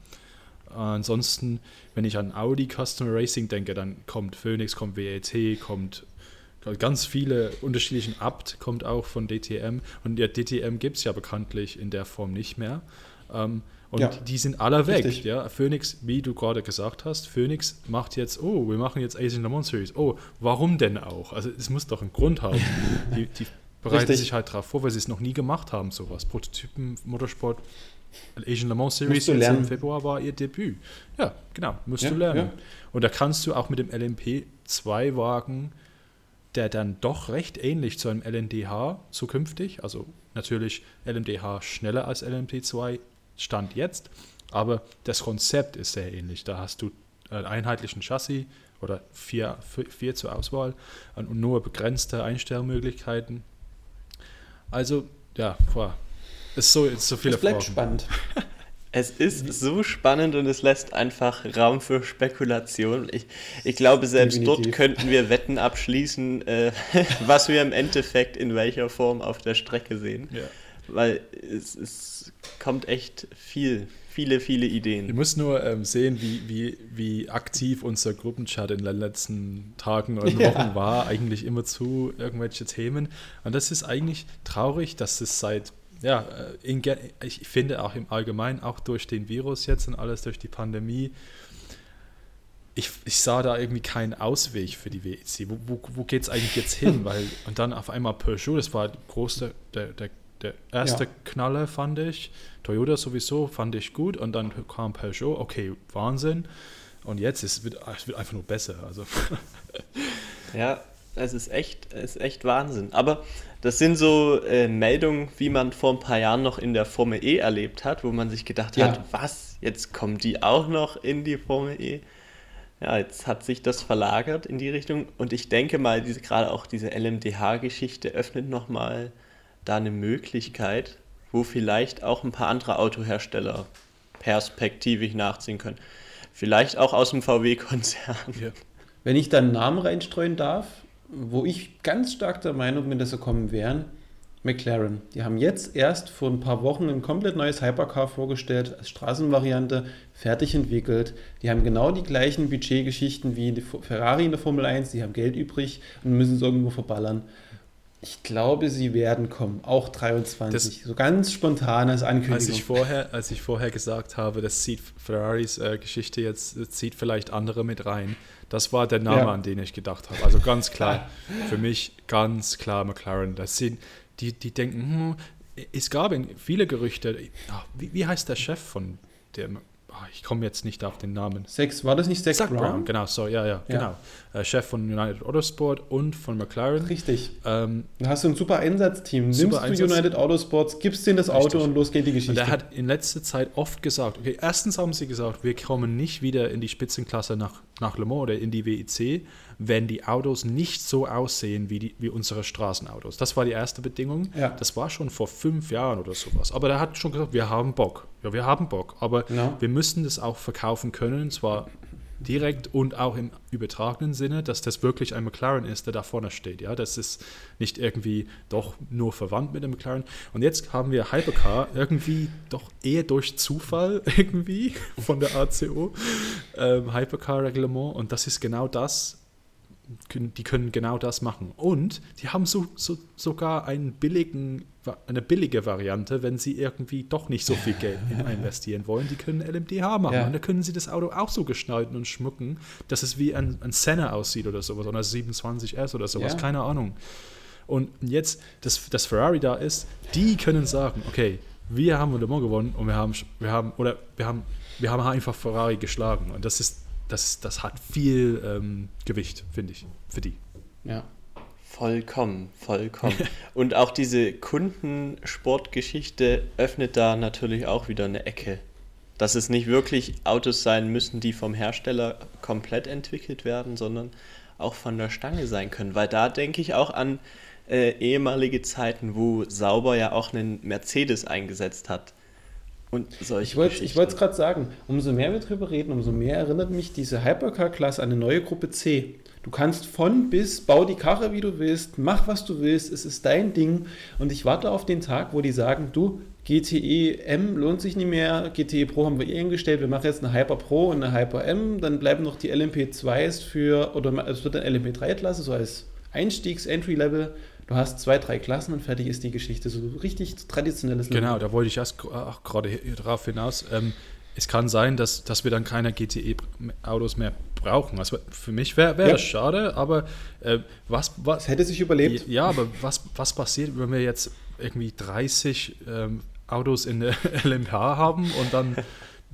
ansonsten, wenn ich an Audi Customer Racing denke, dann kommt Phoenix, kommt WET, kommt ganz viele unterschiedlichen Abt kommt auch von DTM und ja, DTM gibt es ja bekanntlich in der Form nicht mehr. Ähm, und ja, die sind alle weg. Richtig. Ja, Phoenix, wie du gerade gesagt hast, Phoenix macht jetzt, oh, wir machen jetzt Asian Le Mans Series. Oh, warum denn auch? Also es muss doch einen Grund haben. (laughs) die, die bereiten richtig. sich halt darauf vor, weil sie es noch nie gemacht haben, sowas. Prototypen, Motorsport, Asian Le Mans Series im Februar war ihr Debüt. Ja, genau, musst ja, du lernen. Ja. Und da kannst du auch mit dem LMP 2 Wagen der dann doch recht ähnlich zu einem LNDH zukünftig, also natürlich LMDH schneller als LMP2 Stand jetzt, aber das Konzept ist sehr ähnlich. Da hast du einen einheitlichen Chassis oder vier, vier zur Auswahl und nur begrenzte Einstellmöglichkeiten. Also, ja, boah, ist so, ist so viele Es bleibt Fragen. spannend. (laughs) Es ist so spannend und es lässt einfach Raum für Spekulation. Ich, ich glaube, selbst Definitiv. dort könnten wir Wetten abschließen, äh, (laughs) was wir im Endeffekt in welcher Form auf der Strecke sehen. Ja. Weil es, es kommt echt viel, viele, viele Ideen. Ich muss nur ähm, sehen, wie, wie, wie aktiv unser Gruppenchat in den letzten Tagen und Wochen ja. war, eigentlich immer zu irgendwelche Themen. Und das ist eigentlich traurig, dass es seit ja, äh, in, ich finde auch im Allgemeinen, auch durch den Virus jetzt und alles durch die Pandemie, ich, ich sah da irgendwie keinen Ausweg für die WEC. Wo, wo, wo geht es eigentlich jetzt hin? (laughs) Weil, und dann auf einmal Peugeot, das war große, der, der, der erste ja. Knaller, fand ich. Toyota sowieso fand ich gut und dann kam Peugeot, okay, Wahnsinn. Und jetzt ist, es wird, es wird einfach nur besser. Also. Ja, es ist echt, es ist echt Wahnsinn. Aber das sind so äh, Meldungen, wie man vor ein paar Jahren noch in der Formel E erlebt hat, wo man sich gedacht ja. hat, was, jetzt kommen die auch noch in die Formel E. Ja, jetzt hat sich das verlagert in die Richtung und ich denke mal, diese, gerade auch diese LMDH-Geschichte öffnet nochmal da eine Möglichkeit, wo vielleicht auch ein paar andere Autohersteller perspektivisch nachziehen können. Vielleicht auch aus dem VW-Konzern. Ja. Wenn ich da einen Namen reinstreuen darf, wo ich ganz stark der Meinung bin, dass sie kommen werden, McLaren. Die haben jetzt erst vor ein paar Wochen ein komplett neues Hypercar vorgestellt, als Straßenvariante, fertig entwickelt. Die haben genau die gleichen Budgetgeschichten wie die Ferrari in der Formel 1. Die haben Geld übrig und müssen es irgendwo verballern. Ich glaube, sie werden kommen, auch 23. Das, so ganz spontan als Ankündigung. Als ich vorher, als ich vorher gesagt habe, das zieht Ferraris äh, Geschichte jetzt, zieht vielleicht andere mit rein. Das war der Name, ja. an den ich gedacht habe. Also ganz klar, für mich ganz klar McLaren. Das sind, die, die denken, hm, es gab viele Gerüchte. Wie, wie heißt der Chef von der Ah, ich komme jetzt nicht auf den Namen. Sex, war das nicht Sex Brown? Brown? Genau, so, ja, ja, ja. genau. Äh, Chef von United Autosport und von McLaren. Richtig. Ähm, da hast du ein super Einsatzteam. Super Nimmst Einsatz. du United Autosports, gibst denen das Auto Richtig. und los geht die Geschichte. Und der hat in letzter Zeit oft gesagt, okay, erstens haben sie gesagt, wir kommen nicht wieder in die Spitzenklasse nach, nach Le Mans oder in die WEC, wenn die Autos nicht so aussehen wie, die, wie unsere Straßenautos. Das war die erste Bedingung. Ja. Das war schon vor fünf Jahren oder sowas. Aber der hat schon gesagt, wir haben Bock. Ja, wir haben Bock. Aber ja. wir müssen das auch verkaufen können, zwar direkt und auch im übertragenen Sinne, dass das wirklich ein McLaren ist, der da vorne steht. Ja, das ist nicht irgendwie doch nur verwandt mit dem McLaren. Und jetzt haben wir Hypercar irgendwie doch eher durch Zufall (laughs) irgendwie von der ACO ähm, Hypercar Reglement und das ist genau das, die können genau das machen. Und die haben so, so, sogar einen billigen, eine billige Variante, wenn sie irgendwie doch nicht so viel Geld (laughs) investieren wollen. Die können LMDH machen. Ja. Und da können sie das Auto auch so gestalten und schmücken, dass es wie ein, ein Senna aussieht oder sowas, oder 27S oder sowas, ja. keine Ahnung. Und jetzt, dass das Ferrari da ist, die können sagen, okay, wir haben Le Mans gewonnen und wir haben, wir haben, oder wir haben, wir haben einfach Ferrari geschlagen. Und das ist das, das hat viel ähm, Gewicht, finde ich, für die. Ja. Vollkommen, vollkommen. (laughs) Und auch diese Kundensportgeschichte öffnet da natürlich auch wieder eine Ecke. Dass es nicht wirklich Autos sein müssen, die vom Hersteller komplett entwickelt werden, sondern auch von der Stange sein können. Weil da denke ich auch an äh, ehemalige Zeiten, wo Sauber ja auch einen Mercedes eingesetzt hat und solche ich wollte es gerade sagen, umso mehr wir darüber reden, umso mehr erinnert mich diese Hypercar-Klasse an eine neue Gruppe C. Du kannst von bis, bau die Karre, wie du willst, mach, was du willst, es ist dein Ding. Und ich warte auf den Tag, wo die sagen, du, GTE M lohnt sich nicht mehr, GTE Pro haben wir eh eingestellt, wir machen jetzt eine Hyper Pro und eine Hyper M, dann bleiben noch die LMP2s für, oder es wird eine LMP3-Klasse, so als Einstiegs-Entry-Level Du hast zwei, drei Klassen und fertig ist die Geschichte. So richtig traditionelles Genau, da wollte ich erst auch gerade darauf hinaus. Ähm, es kann sein, dass, dass wir dann keine GTE-Autos mehr brauchen. Also für mich wäre wär ja. das schade, aber äh, was, was. Das hätte sich überlebt. Ja, aber was, was passiert, wenn wir jetzt irgendwie 30 ähm, Autos in der (laughs) LMH haben und dann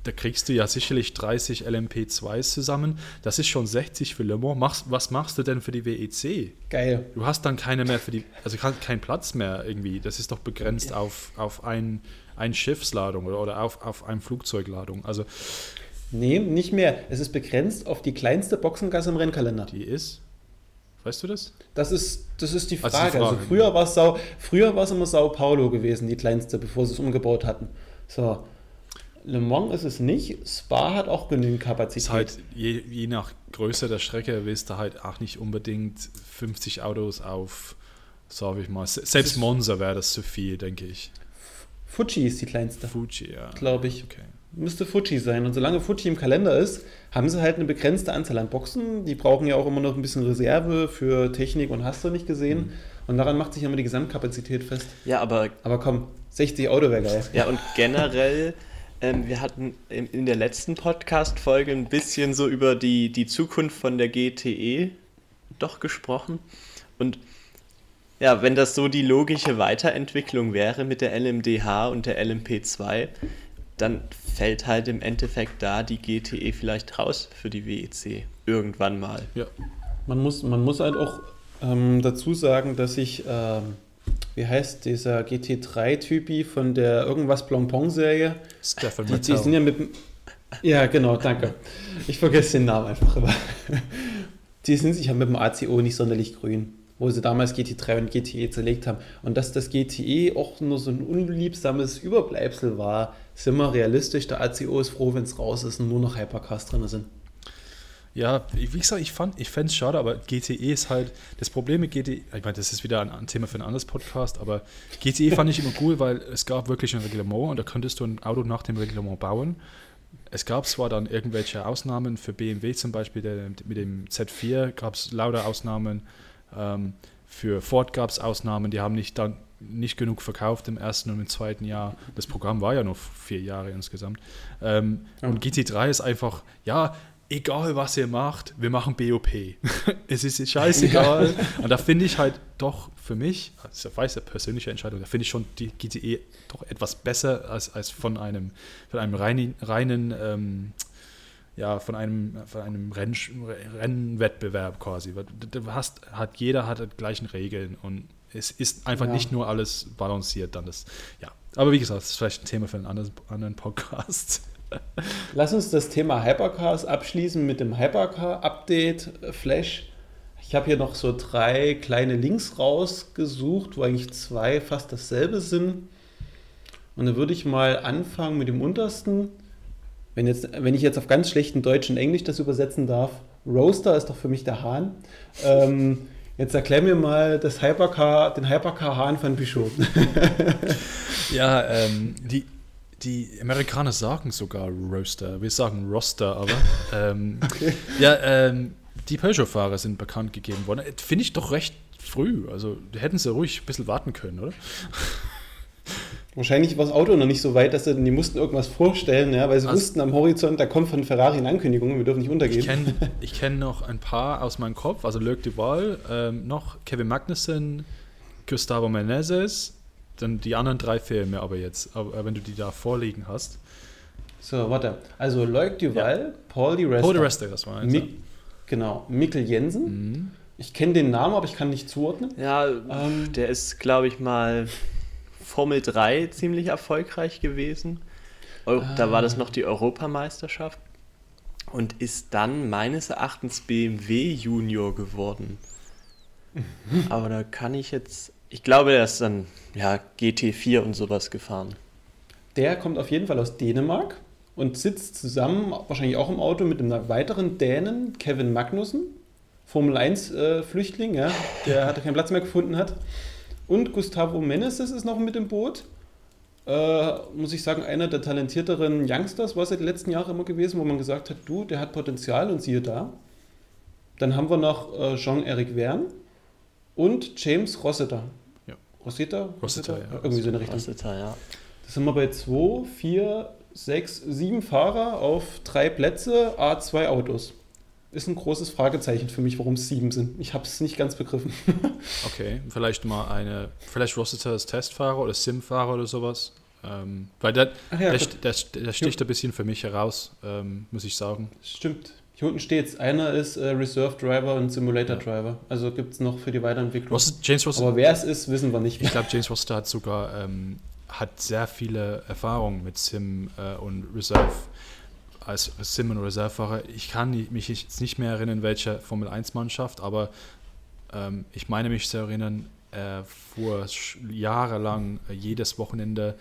da kriegst du ja sicherlich 30 LMP2s zusammen. Das ist schon 60 für Le Mans. Machst, was machst du denn für die WEC? Geil. Du hast dann keine mehr für die, also keinen Platz mehr irgendwie. Das ist doch begrenzt auf, auf ein, ein Schiffsladung oder, oder auf, auf eine Flugzeugladung. Also. Nee, nicht mehr. Es ist begrenzt auf die kleinste Boxengasse im Rennkalender. Die ist? Weißt du das? Das ist, das ist die Frage. Also, die Frage. also früher war es früher war es immer Sao Paulo gewesen, die kleinste, bevor sie es umgebaut hatten. So. Le Mans ist es nicht. Spa hat auch genügend Kapazität. Ist halt, je, je nach Größe der Strecke willst du halt auch nicht unbedingt 50 Autos auf, sag ich mal, selbst Monza wäre das zu viel, denke ich. Fuji ist die kleinste. Fuji, ja. Glaube ich. Okay. Müsste Fuji sein. Und solange Fuji im Kalender ist, haben sie halt eine begrenzte Anzahl an Boxen. Die brauchen ja auch immer noch ein bisschen Reserve für Technik und hast du nicht gesehen. Mhm. Und daran macht sich immer die Gesamtkapazität fest. Ja, aber. Aber komm, 60 Auto wäre geil. Ja, und generell ähm, wir hatten in der letzten Podcast-Folge ein bisschen so über die, die Zukunft von der GTE doch gesprochen. Und ja, wenn das so die logische Weiterentwicklung wäre mit der LMDH und der LMP2, dann fällt halt im Endeffekt da die GTE vielleicht raus für die WEC. Irgendwann mal. Ja. Man muss, man muss halt auch ähm, dazu sagen, dass ich. Ähm wie heißt dieser GT3-Typi von der irgendwas Blancpain-Serie? Stefan die, die sind ja mit Ja, genau, danke. Ich vergesse den Namen einfach immer. Die sind sich ja mit dem ACO nicht sonderlich grün, wo sie damals GT3 und GTE zerlegt haben. Und dass das GTE auch nur so ein unliebsames Überbleibsel war, sind wir realistisch. Der ACO ist froh, wenn es raus ist und nur noch Hypercars drin sind. Ja, wie gesagt, ich, ich fände es schade, aber GTE ist halt, das Problem mit GTE, ich meine, das ist wieder ein, ein, Thema für ein anderes Podcast, aber GTE (laughs) fand ich immer cool, weil es gab wirklich ein Reglement und da könntest du ein Auto nach dem Reglement bauen. Es gab zwar dann irgendwelche Ausnahmen, für BMW zum Beispiel, der, mit dem Z4 gab es lauter Ausnahmen, ähm, für Ford gab es Ausnahmen, die haben nicht dann nicht genug verkauft im ersten und im zweiten Jahr. Das Programm war ja nur vier Jahre insgesamt. Ähm, ja. Und GT3 ist einfach, ja, egal was ihr macht, wir machen BOP. (laughs) es ist (laughs) scheißegal. Ja. Und da finde ich halt doch für mich, das ist eine persönliche Entscheidung, da finde ich schon die GTE doch etwas besser als, als von einem, von einem reinen, reinen ähm, ja, von einem, von einem Renn, Rennwettbewerb quasi. Du hast, hat, jeder hat die gleichen Regeln und es ist einfach ja. nicht nur alles balanciert dann das, ja. Aber wie gesagt, das ist vielleicht ein Thema für einen anderen, anderen Podcast. Lass uns das Thema Hypercars abschließen mit dem Hypercar-Update äh, Flash. Ich habe hier noch so drei kleine Links rausgesucht, wo eigentlich zwei fast dasselbe sind. Und dann würde ich mal anfangen mit dem untersten. Wenn, jetzt, wenn ich jetzt auf ganz schlechten Deutsch und Englisch das übersetzen darf, Roaster ist doch für mich der Hahn. Ähm, jetzt erklär mir mal das Hypercar, den Hypercar-Hahn von Peugeot. (laughs) ja, ähm, die, die Amerikaner sagen sogar Roaster. Wir sagen Roster, aber. (laughs) Ähm, okay. Ja, ähm, die Peugeot-Fahrer sind bekannt gegeben worden. Finde ich doch recht früh. Also hätten sie ruhig ein bisschen warten können, oder? Wahrscheinlich war das Auto noch nicht so weit, dass sie, die mussten irgendwas vorstellen, ja, weil sie Also- wussten am Horizont, da kommt von Ferrari eine Ankündigung, wir dürfen nicht untergehen. (laughs) Ich kenne kenn noch ein paar aus meinem Kopf, also Luc Duval, ähm, noch Kevin Magnussen, Gustavo Menezes, dann die anderen drei fehlen mir aber jetzt, aber, wenn du die da vorliegen hast. So, warte. Also Loic Duval, Paul Di Resta. Paul de Resta, das war eins. Mick, genau, Mikkel Jensen. Mhm. Ich kenne den Namen, aber ich kann nicht zuordnen. Ja, Ähm. der ist, glaube ich, mal Formel 3 ziemlich erfolgreich gewesen. Eu Da war das noch die Europameisterschaft. Und ist dann meines Erachtens BMW Junior geworden. (laughs) Aber da kann ich jetzt. Ich glaube, der ist dann ja, GT4 und sowas gefahren. Der kommt auf jeden Fall aus Dänemark und sitzt zusammen, wahrscheinlich auch im Auto, mit einem weiteren Dänen, Kevin Magnussen, Formel 1-Flüchtling, ja, der hatte keinen Platz mehr gefunden hat. Und Gustavo Meneses ist noch mit im Boot. Äh, muss ich sagen, einer der talentierteren Youngsters war es ja die letzten Jahre immer gewesen, wo man gesagt hat, du, der hat Potenzial und siehe da. Dann haben wir noch äh, Jean-Eric Verne und James Rossiter. Ja. Rossiter? Rossiter, ja. Irgendwie so eine Richtung. Das ist er, ja. Da sind wir bei 2, 4, 6, 7 Fahrer auf drei Plätze, A2 Autos. Ist ein großes Fragezeichen für mich, warum es sieben sind. Ich habe es nicht ganz begriffen. (laughs) Okay, vielleicht mal eine, vielleicht Rossiter als Testfahrer oder Simfahrer oder sowas. Ähm, weil der, ja, der, der, der sticht ein bisschen für mich heraus, ähm, muss ich sagen. Stimmt. Hier unten steht Einer ist äh, Reserve Driver und Simulator Driver. Also gibt es noch für die Weiterentwicklung. Ross, James Aber wer es ist, wissen wir nicht. ich glaube, James Rossiter hat sogar ähm, hat sehr viele Erfahrungen mit Sim äh, und Reserve als Sim und Reservefahrer. Ich kann mich jetzt nicht mehr erinnern, welche Formel 1 Mannschaft, aber ähm, ich meine mich zu erinnern, er fuhr sch- jahrelang äh, jedes Wochenende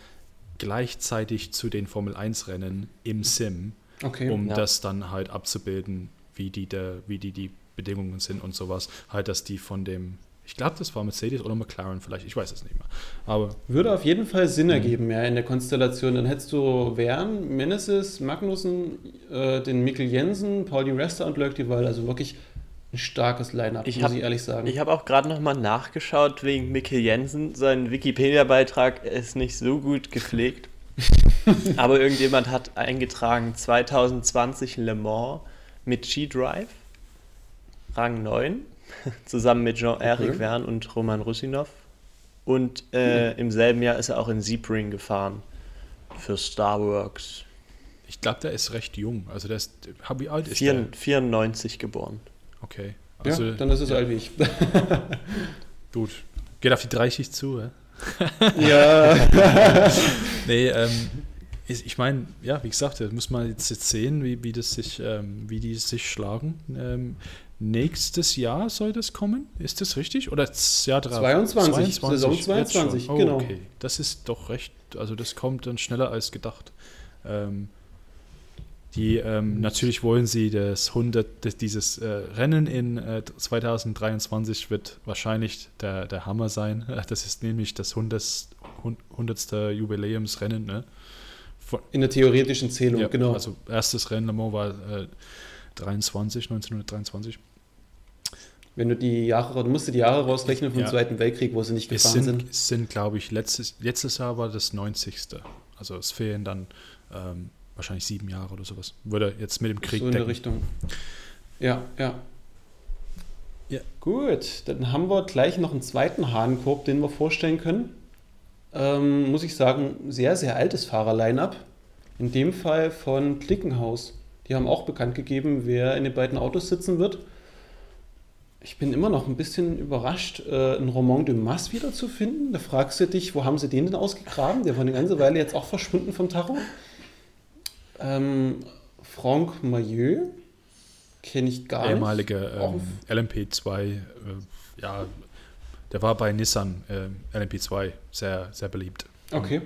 gleichzeitig zu den Formel 1 Rennen im Sim, Okay. um Ja. das dann halt abzubilden, wie die, der, wie die, die Bedingungen sind und sowas. Halt, dass die von dem, ich glaube, das war Mercedes oder McLaren vielleicht, ich weiß es nicht mehr. Aber Würde auf jeden Fall Mhm. Sinn ergeben, ja, in der Konstellation. Dann hättest du Verne, Meneses, Magnussen, äh, den Mikkel Jensen, Paul Di Resta und Lurk Duval. Also wirklich ein starkes Line-Up, Ich muss hab- ich ehrlich sagen. Ich habe auch gerade noch mal nachgeschaut wegen Mikkel Jensen. Sein Wikipedia-Beitrag ist nicht so gut gepflegt. (laughs) (laughs) Aber irgendjemand hat eingetragen 2020 Le Mans mit G-Drive, Rang 9, (laughs) zusammen mit Jean-Eric Okay. Verne und Roman Rusinov. Und äh, im selben Jahr ist er auch in Sebring gefahren für Star Works. ich glaube, der ist recht jung. Also der ist, wie alt ist Vier, der? 94 geboren. Okay. ja, Also dann ist es alt wie ich. (laughs) gut. Geht auf die 30 zu, hä? ja. Nee, ähm, ich meine, ja, wie gesagt, das muss man jetzt, jetzt sehen, wie, wie, das sich, ähm, wie die sich schlagen. Ähm, nächstes Jahr soll das kommen? Ist das richtig? Oder das Jahr drauf? 22, Saison jetzt schon. 22, oh, genau. Okay, das ist doch recht, also das kommt dann schneller als gedacht. Ähm, die, ähm, natürlich wollen sie das 100, das, dieses äh, Rennen in äh, 2023 wird wahrscheinlich der, der Hammer sein. (laughs) Das ist nämlich das 100. 100. Jubiläumsrennen. Ne? In der theoretischen Zählung, ja, genau. Also erstes Rennen Le Mans war äh, 23, 1923. Wenn du die Jahre, du musst die Jahre rausrechnen vom Ja. Zweiten Weltkrieg, wo sie nicht Es gefahren sind, sind. es sind glaube ich, letztes, letztes Jahr war das 90. Also es fehlen dann ähm, wahrscheinlich sieben Jahre oder sowas. Würde jetzt mit dem Krieg so in der. Richtung. Ja, ja. Ja. Gut, dann haben wir gleich noch einen zweiten Hahnkorb, den wir vorstellen können. Ähm, muss ich sagen, sehr, sehr altes Fahrer-Line-Up. In dem Fall von Klickenhaus. Die haben auch bekannt gegeben, wer in den beiden Autos sitzen wird. Ich bin immer noch ein bisschen überrascht, äh, einen Roman de Mas wiederzufinden. Da fragst du dich, wo haben sie den denn ausgegraben? Der war eine ganze Weile jetzt auch verschwunden vom Tacho. Ähm, Franck Maillot kenne ich gar ehemalige Auch ähm, LMP2, äh, ja, der war bei Nissan äh, LMP2 sehr, sehr beliebt. Okay.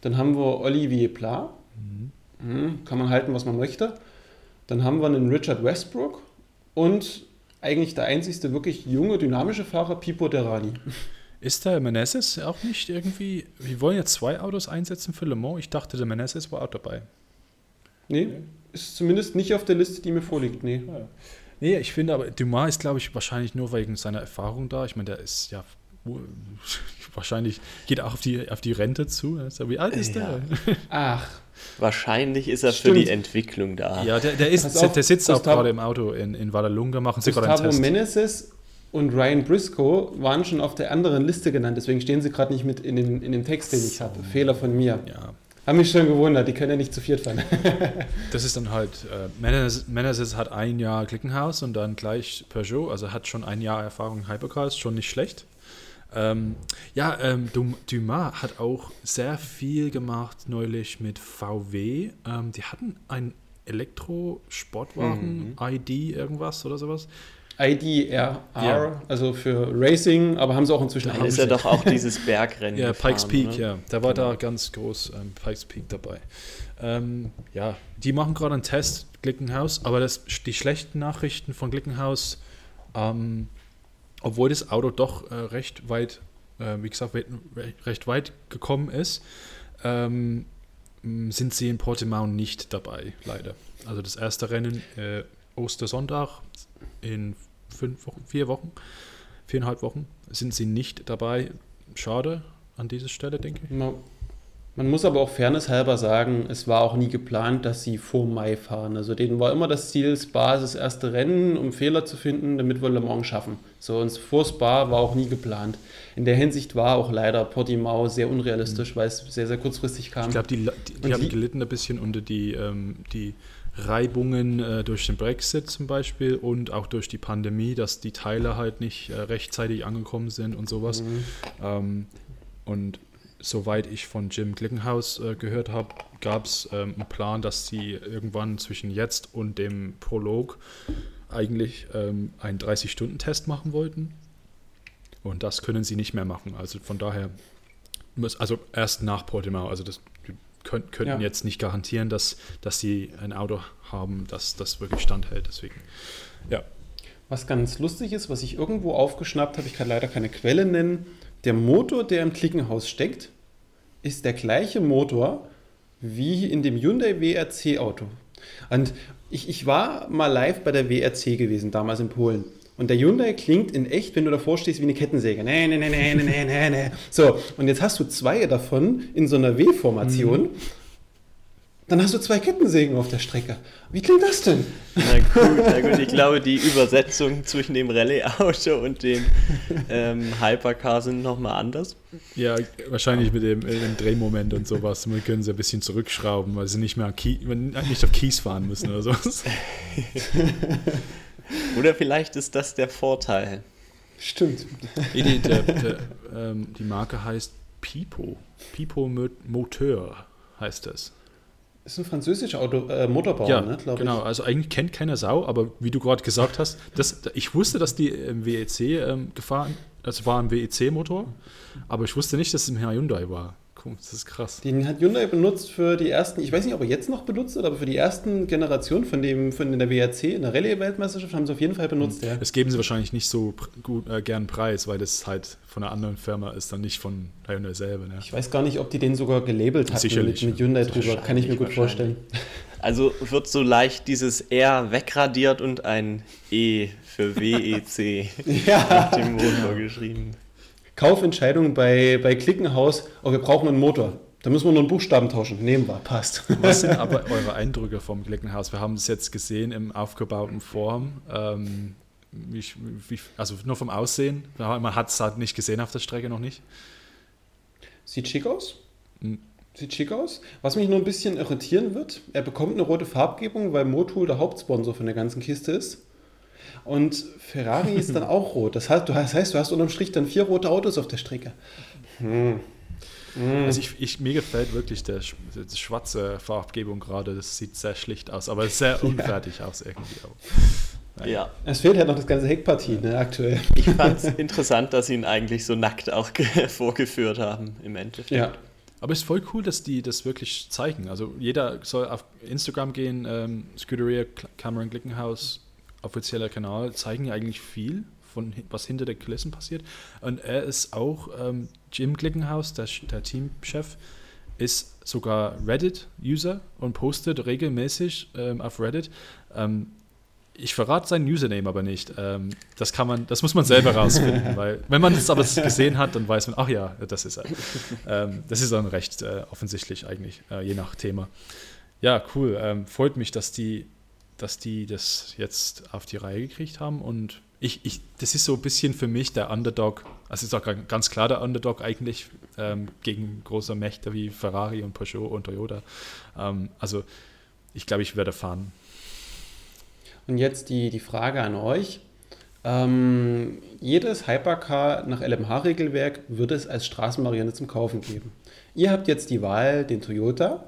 Dann haben wir Olivier Pla. Mhm. Hm, kann man halten, was man möchte. Dann haben wir einen Richard Westbrook und eigentlich der einzigste wirklich junge, dynamische Fahrer, Pipo Derani. Ist der Menezes auch nicht irgendwie, wir wollen jetzt zwei Autos einsetzen für Le Mans? Ich dachte, der Menezes war auch dabei. Nee, ist zumindest nicht auf der Liste, die mir vorliegt. Nee. Nee, ich finde aber, Dumas ist, glaube ich, wahrscheinlich nur wegen seiner Erfahrung da. Ich meine, der ist ja (laughs) wahrscheinlich, geht auch auf die, auf die Rente zu. Also, wie alt ist ja. der? (laughs) Ach. Wahrscheinlich ist er Stimmt. für die Entwicklung da. Ja, der, der, ist, auf, der sitzt Gustav, auch gerade im Auto in, in Vallelunga, machen sie gerade einen Test. Meneses und Ryan Briscoe waren schon auf der anderen Liste genannt, deswegen stehen sie gerade nicht mit in dem, in dem Text, den ich habe. Fehler von mir. Ja. Haben mich schon gewundert, die können ja nicht zu viert fahren. (laughs) das ist dann halt, äh, Meneses hat ein Jahr Klickenhaus und dann gleich Peugeot, also hat schon ein Jahr Erfahrung in Hypercars, schon nicht schlecht. Ähm, ja, ähm, Dumas hat auch sehr viel gemacht neulich mit VW. Ähm, die hatten ein Elektro-Sportwagen, mhm. ID irgendwas oder sowas. IDRR, ja. also für Racing, aber haben sie auch inzwischen. Da ist ja doch auch (laughs) dieses Bergrennen. ja, gefahren, Pikes Peak, ne? ja. Da war da ganz groß ähm, Pikes Peak dabei. Ähm, ja, die machen gerade einen Test, Glickenhaus, aber das, die schlechten Nachrichten von Glickenhaus, ähm, obwohl das Auto doch äh, recht weit, äh, wie gesagt, weit, recht weit gekommen ist, ähm, sind sie in Portimao nicht dabei, leider. Also das erste Rennen, äh, Ostersonntag in fünf Wochen, vier Wochen, viereinhalb Wochen sind sie nicht dabei. Schade an dieser Stelle, denke ich. Man, man muss aber auch fairnesshalber sagen, es war auch nie geplant, dass sie vor Mai fahren. Also denen war immer das Ziel, Spa ist das erste Rennen, um Fehler zu finden, damit wir Le Mans schaffen. So, und vor Spa war auch nie geplant. In der Hinsicht war auch leider Portimao sehr unrealistisch, mhm. weil es sehr, sehr kurzfristig kam. Ich glaube, die, die, die haben gelitten ein bisschen unter die, ähm, die Reibungen äh, durch den Brexit zum Beispiel und auch durch die Pandemie, dass die Teile halt nicht äh, rechtzeitig angekommen sind und sowas. Mhm. Ähm, und soweit ich von Jim Glickenhaus äh, gehört habe, gab es ähm, einen Plan, dass sie irgendwann zwischen jetzt und dem Prolog eigentlich ähm, einen 30-Stunden-Test machen wollten. Und das können sie nicht mehr machen. Also von daher, muss, also erst nach Portimao, also das könnt, könnten ja. jetzt nicht garantieren, dass, dass sie ein Auto haben, das das wirklich standhält. Deswegen, ja. Was ganz lustig ist, was ich irgendwo aufgeschnappt habe, ich kann leider keine Quelle nennen, der Motor, der im Klickenhaus steckt, ist der gleiche Motor wie in dem Hyundai WRC-Auto. Und ich, ich war mal live bei der WRC gewesen, damals in Polen. Und der Hyundai klingt in echt, wenn du davor stehst, wie eine Kettensäge. Nee, nee, nee, nee, nee, nee, nee. So, und jetzt hast du zwei davon in so einer W-Formation. Mhm. Dann hast du zwei Kettensägen auf der Strecke. Wie klingt das denn? Na gut, na gut. Ich glaube, die Übersetzung zwischen dem Rallye-Auto und dem ähm, Hypercar sind nochmal anders. Ja, wahrscheinlich mit dem, dem, Drehmoment und sowas. Wir können sie ein bisschen zurückschrauben, weil sie nicht mehr nicht auf Kies fahren müssen oder sowas. (laughs) Oder vielleicht ist das der Vorteil. Stimmt. Die, der, der, (laughs) ähm, die Marke heißt Pipo. Pipo Moteur heißt das. Ist ein französischer Auto, äh, Motorbauer, ja, ne, genau. Ich. Also eigentlich kennt keiner Sau, aber wie du gerade gesagt hast, das, ich wusste, dass die im WEC ähm, gefahren, also war ein WEC-Motor, aber ich wusste nicht, dass es im Hyundai war. Das ist krass. Den hat Hyundai benutzt für die ersten, ich weiß nicht, ob er jetzt noch benutzt wird, aber für die ersten Generationen von dem von der WRC in der Rallye-Weltmeisterschaft haben sie auf jeden Fall benutzt. Ja. Das geben sie wahrscheinlich nicht so gut, äh, gern preis, weil das halt von einer anderen Firma ist, dann nicht von Hyundai selber. Ne? Ich weiß gar nicht, ob die den sogar gelabelt hatten mit, mit Hyundai drüber, kann ich mir gut vorstellen. Also wird so leicht dieses R wegradiert und ein E für WEC (laughs) ja. auf dem Motor geschrieben. Kaufentscheidung bei, bei Klickenhaus, oh, wir brauchen einen Motor. Da müssen wir nur einen Buchstaben tauschen. Nehmen wir, passt. Was sind (laughs) aber eure Eindrücke vom Klickenhaus? Wir haben es jetzt gesehen im aufgebauten Form. Ähm, wie, wie, also nur vom Aussehen. Man hat es halt nicht gesehen auf der Strecke noch nicht. Sieht schick aus. Hm. Sieht schick aus. Was mich nur ein bisschen irritieren wird, er bekommt eine rote Farbgebung, weil Motul der Hauptsponsor von der ganzen Kiste ist. Und Ferrari ist dann auch rot. Das heißt, du hast, heißt, du hast unterm Strich dann vier rote Autos auf der Strecke. Hm. Hm. Also ich, ich, mir gefällt wirklich der, die schwarze Farbgebung gerade. Das sieht sehr schlicht aus, aber sehr (laughs) unfertig ja. aus irgendwie auch. Ja. Es fehlt halt noch das ganze Heckpartie, ne, aktuell. Ich fand es interessant, dass sie ihn eigentlich so nackt auch (laughs) vorgeführt haben, im Endeffekt. Ja. Aber es ist voll cool, dass die das wirklich zeigen. Also jeder soll auf Instagram gehen, ähm, Scuderia Cameron Glickenhaus offizieller Kanal zeigen ja eigentlich viel von was hinter der Kulissen passiert. Und er ist auch ähm, Jim Glickenhaus, der, der Teamchef, ist sogar Reddit-User und postet regelmäßig ähm, auf Reddit. Ähm, ich verrate seinen Username aber nicht. Ähm, das kann man, das muss man selber rausfinden, (laughs) weil wenn man es aber gesehen hat, dann weiß man, ach ja, das ist er. Ähm, das ist dann recht äh, offensichtlich eigentlich, äh, je nach Thema. Ja, cool. Ähm, freut mich, dass die, dass die das jetzt auf die Reihe gekriegt haben und ich, ich, das ist so ein bisschen für mich der Underdog, also ist auch ganz klar der Underdog eigentlich ähm, gegen große Mächte wie Ferrari und Peugeot und Toyota. Ähm, also ich glaube, ich werde fahren. Und jetzt die, die Frage an euch. Ähm, jedes Hypercar nach LMH-Regelwerk würde es als Straßenvariante zum Kaufen geben. Ihr habt jetzt die Wahl, den Toyota,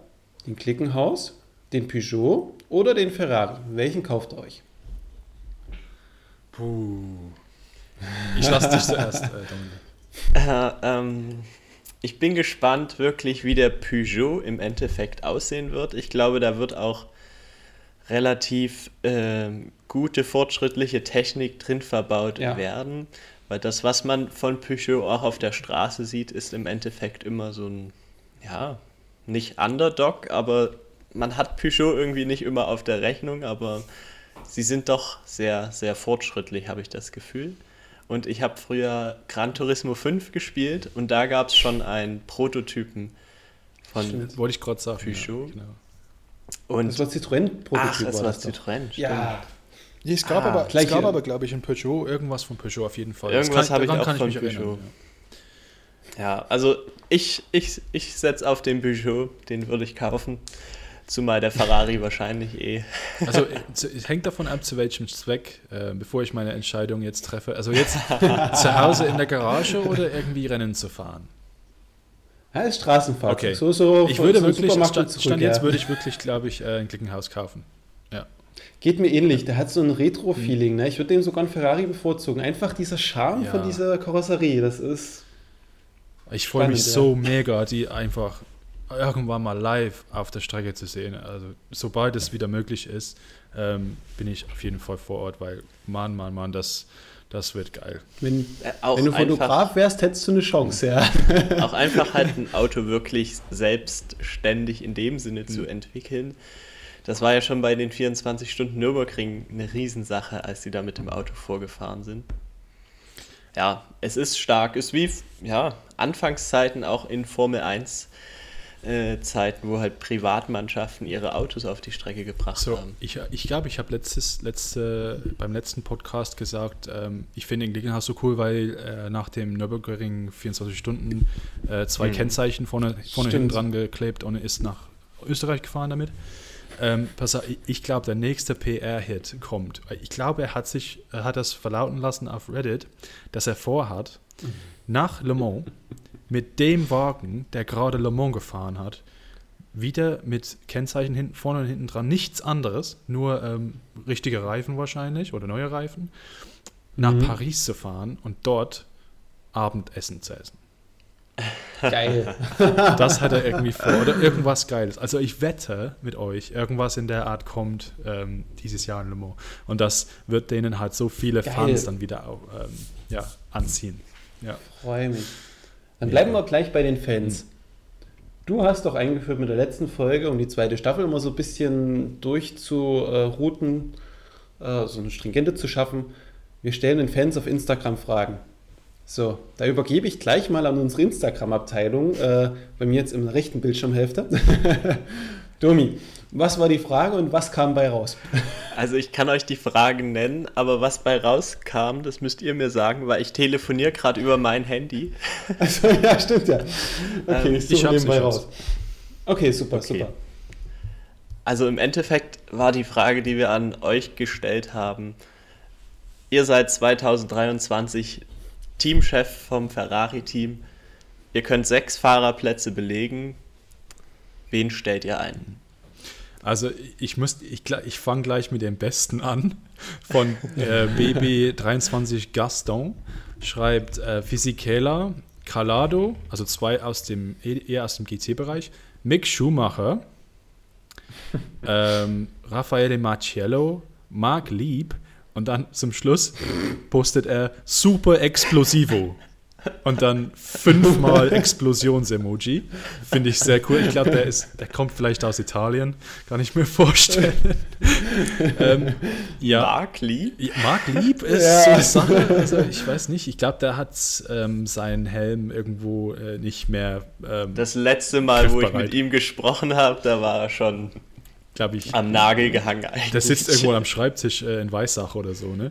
den Klickenhaus, den Peugeot oder den Ferrari. Welchen kauft ihr euch? Puh. Ich lasse dich zuerst, äh, äh, ähm, ich bin gespannt wirklich, wie der Peugeot im Endeffekt aussehen wird. Ich glaube, da wird auch relativ äh, gute, fortschrittliche Technik drin verbaut ja. werden. Weil das, was man von Peugeot auch auf der Straße sieht, ist im Endeffekt immer so ein, ja, nicht Underdog, aber man hat Peugeot irgendwie nicht immer auf der Rechnung, aber sie sind doch sehr, sehr fortschrittlich, habe ich das Gefühl. Und ich habe früher Gran Turismo 5 gespielt und da gab es schon einen Prototypen von Stimmt, wollte ich gerade sagen. Peugeot. Ja, genau. Und das war Citroën-Prototyp. Ach, das war Citroën, stimmt. Ja. Es gab, ah, aber, es gab aber, glaube ich, ein Peugeot, irgendwas von Peugeot auf jeden Fall. Irgendwas habe ich auch kann von ich Peugeot. Erinnern, ja. ja. also ich, ich, ich setze auf den Peugeot, den würde ich kaufen. Zumal der Ferrari wahrscheinlich eh. Also es hängt davon ab, zu welchem Zweck, äh, bevor ich meine Entscheidung jetzt treffe. Also jetzt (laughs) zu Hause in der Garage oder irgendwie Rennen zu fahren? Ja, ist Straßenfahrt. Okay. So, so ich würde wirklich, stand, zurück, stand jetzt würde ich wirklich, glaube ich, äh, ein Klickenhaus kaufen. Ja. Geht mir ähnlich. Der hat so ein Retro-Feeling. Ne? Ich würde dem sogar einen Ferrari bevorzugen. Einfach dieser Charme ja. von dieser Karosserie. Das ist. Ich freue mich so ja. mega, die einfach irgendwann mal live auf der Strecke zu sehen. Also sobald es wieder möglich ist, ähm, bin ich auf jeden Fall vor Ort, weil Mann, Mann, Mann, das, das wird geil. Wenn, äh, wenn du Fotograf wärst, hättest du eine Chance, ja. (laughs) Auch einfach halt ein Auto wirklich selbstständig in dem Sinne zu mhm. entwickeln. Das war ja schon bei den 24 Stunden Nürburgring eine Riesensache, als sie da mit dem Auto vorgefahren sind. Ja, es ist stark. Es ist wie ja, Anfangszeiten auch in Formel 1 äh, Zeiten, wo halt Privatmannschaften ihre Autos auf die Strecke gebracht so, haben. Ich glaube, ich, glaub, ich habe letzte, beim letzten Podcast gesagt, ähm, ich finde den so cool, weil äh, nach dem Nürburgring 24 Stunden äh, zwei hm. Kennzeichen vorne, vorne hinten dran geklebt und ist nach Österreich gefahren damit. Ähm, pass auf, ich glaube, der nächste PR-Hit kommt. Ich glaube, er hat sich, er hat das verlauten lassen auf Reddit, dass er vorhat, mhm. nach Le Mans mit dem Wagen, der gerade Le Mans gefahren hat, wieder mit Kennzeichen hinten, vorne und hinten dran, nichts anderes, nur ähm, richtige Reifen wahrscheinlich oder neue Reifen, nach mhm. Paris zu fahren und dort Abendessen zu essen. Geil. (laughs) Das hat er irgendwie vor. Oder irgendwas Geiles. Also ich wette mit euch, irgendwas in der Art kommt ähm, dieses Jahr in Le Mans. Und das wird denen halt so viele Geil. Fans dann wieder ähm, ja, anziehen. Ja. Freue mich. Dann bleiben wir gleich bei den Fans. Du hast doch eingeführt mit der letzten Folge, um die zweite Staffel immer so ein bisschen durchzuruten, äh, so eine Stringente zu schaffen. Wir stellen den Fans auf Instagram Fragen. So, da übergebe ich gleich mal an unsere Instagram-Abteilung, äh, bei mir jetzt im rechten Bildschirmhälfte. (laughs) Domi, was war die Frage und was kam bei raus? (laughs) Also ich kann euch die Fragen nennen, aber was bei rauskam, das müsst ihr mir sagen, weil ich telefoniere gerade über mein Handy. (laughs) Also ja, stimmt ja. Okay, ähm, ich suche nebenbei raus. Okay, super, okay. super. Also im Endeffekt war die Frage, die wir an euch gestellt haben, ihr seid 2023 Teamchef vom Ferrari-Team, ihr könnt sechs Fahrerplätze belegen, wen stellt ihr ein? Also ich ich, ich fange gleich mit dem Besten an. Von äh, BB23 Gaston schreibt äh, Fisichella, Calado, also zwei aus dem eher aus dem GC-Bereich, Mick Schumacher, ähm, Raffaele Marciello, Mark Lieb und dann zum Schluss postet er Super Explosivo. Und dann fünfmal Explosions-Emoji. Finde ich sehr cool. Ich glaube, der, der kommt vielleicht aus Italien. Kann ich mir vorstellen. (laughs) ähm, ja. Mark Lieb? Ja, Mark Lieb ist ja. so eine Sache. Also ich weiß nicht. Ich glaube, der hat ähm, seinen Helm irgendwo äh, nicht mehr. Ähm, das letzte Mal, wo ich mit ihm gesprochen habe, da war er schon glaube ich. Am Nagel gehangen eigentlich. Der sitzt irgendwo am Schreibtisch äh, in Weissach oder so, ne?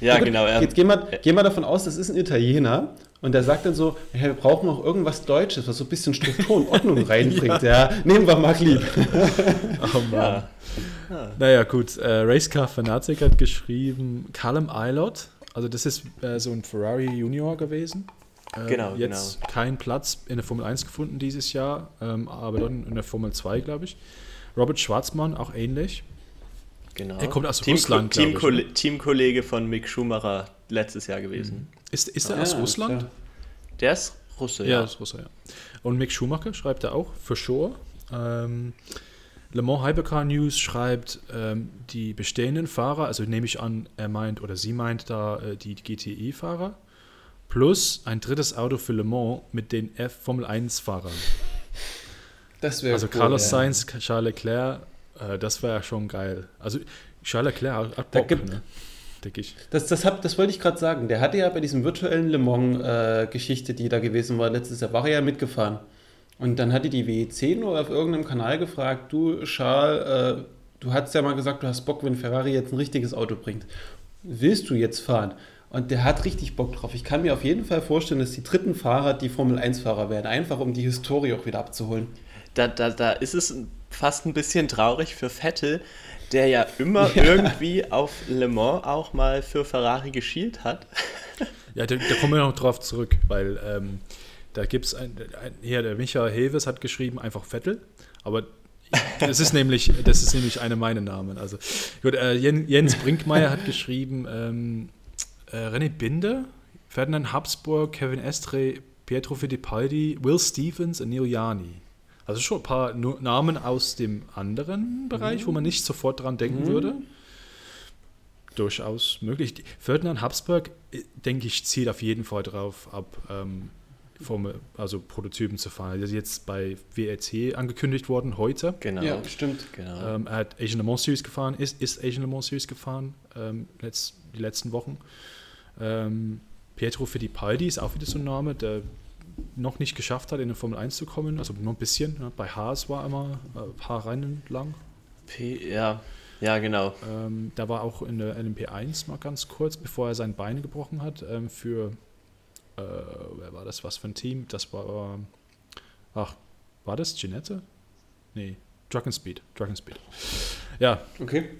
Ja, ja genau. Jetzt gehen wir, gehen wir davon aus, das ist ein Italiener und der sagt dann so, ja, wir brauchen auch irgendwas Deutsches, was so ein bisschen Struktur und Ordnung (laughs) reinbringt. ja. ja. nehmen wir Mark Lieb. (laughs) oh Mann. Ja. Ja. Naja, gut. Äh, Racecar Fanatic hat geschrieben, Callum Eilot, also das ist äh, so ein Ferrari Junior gewesen. Äh, genau, Jetzt genau. keinen Platz in der Formel 1 gefunden dieses Jahr, ähm, aber dann in der Formel 2, glaube ich. Robert Schwarzmann, auch ähnlich. Genau. Er kommt aus Team, Russland, Teamkolle ich, ne? Teamkollege von Mick Schumacher letztes Jahr gewesen. Ist, ist er ah, aus Russland? Ja. Der ist Russe, ja. Ja, ist Russe, ja. Und Mick Schumacher schreibt er auch, für sure. Ähm, Le Mans Hypercar News schreibt, ähm, die bestehenden Fahrer, also nehme ich an, er meint oder sie meint da äh, die GTE-Fahrer, plus ein drittes Auto für Le Mans mit den F-Formel 1-Fahrern. Das wäre Also cool, Carlos ja. Sainz, Charles Leclerc, äh, das wäre ja schon geil. Also Charles Leclerc hat Bock, gibt, ne? Denke ich. Das, das, hab, das wollte ich gerade sagen. Der hatte ja bei diesem virtuellen Le Mans-Geschichte, äh, die da gewesen war, letztes Jahr, war er ja mitgefahren. Und dann hatte die WEC nur auf irgendeinem Kanal gefragt, du Charles, äh, du hast ja mal gesagt, du hast Bock, wenn Ferrari jetzt ein richtiges Auto bringt. Willst du jetzt fahren? Und der hat richtig Bock drauf. Ich kann mir auf jeden Fall vorstellen, dass die dritten Fahrer die Formel 1-Fahrer werden, einfach um die Historie auch wieder abzuholen da, da, da ist es fast ein bisschen traurig für Vettel, der ja (laughs) immer ja. irgendwie auf Le Mans auch mal für Ferrari geschielt hat. (laughs) Ja, da, da kommen wir noch drauf zurück, weil ähm, da gibt es ein, ein, hier, der Michael Heves hat geschrieben, einfach Vettel, aber das ist nämlich, das ist nämlich eine meiner Namen. Also gut, äh, Jens Brinkmeier hat geschrieben, ähm, äh, René Binder, Ferdinand Habsburg, Kevin Estre, Pietro Fittipaldi, Will Stevens und Neil Jani. Also schon ein paar Namen aus dem anderen Bereich, mhm. wo man nicht sofort dran denken mhm. würde. Durchaus möglich. Ferdinand Habsburg, äh, denke ich, zielt auf jeden Fall drauf ab, ähm, Formel, also Prototypen zu fahren. Das ist jetzt bei WRC angekündigt worden heute. Genau. Ja, stimmt. Genau. Ähm, er hat Asian Le Mans Series gefahren, ist, ist Asian Le Mans Series gefahren, ähm, letzt, die letzten Wochen. Ähm, Pietro Fittipaldi ist auch wieder so ein Name, der noch nicht geschafft hat, in die Formel 1 zu kommen. Also nur ein bisschen. Ja. Bei Haas war immer äh, ein paar Rennen lang. P ja, ja, genau. Ähm, da war auch in der LMP1 mal ganz kurz, bevor er sein Bein gebrochen hat, ähm, für, äh, wer war das, was für ein Team? Das war, äh, ach, war das Ginette? Nee, Dragon Speed, Dragon Speed. Ja. Okay.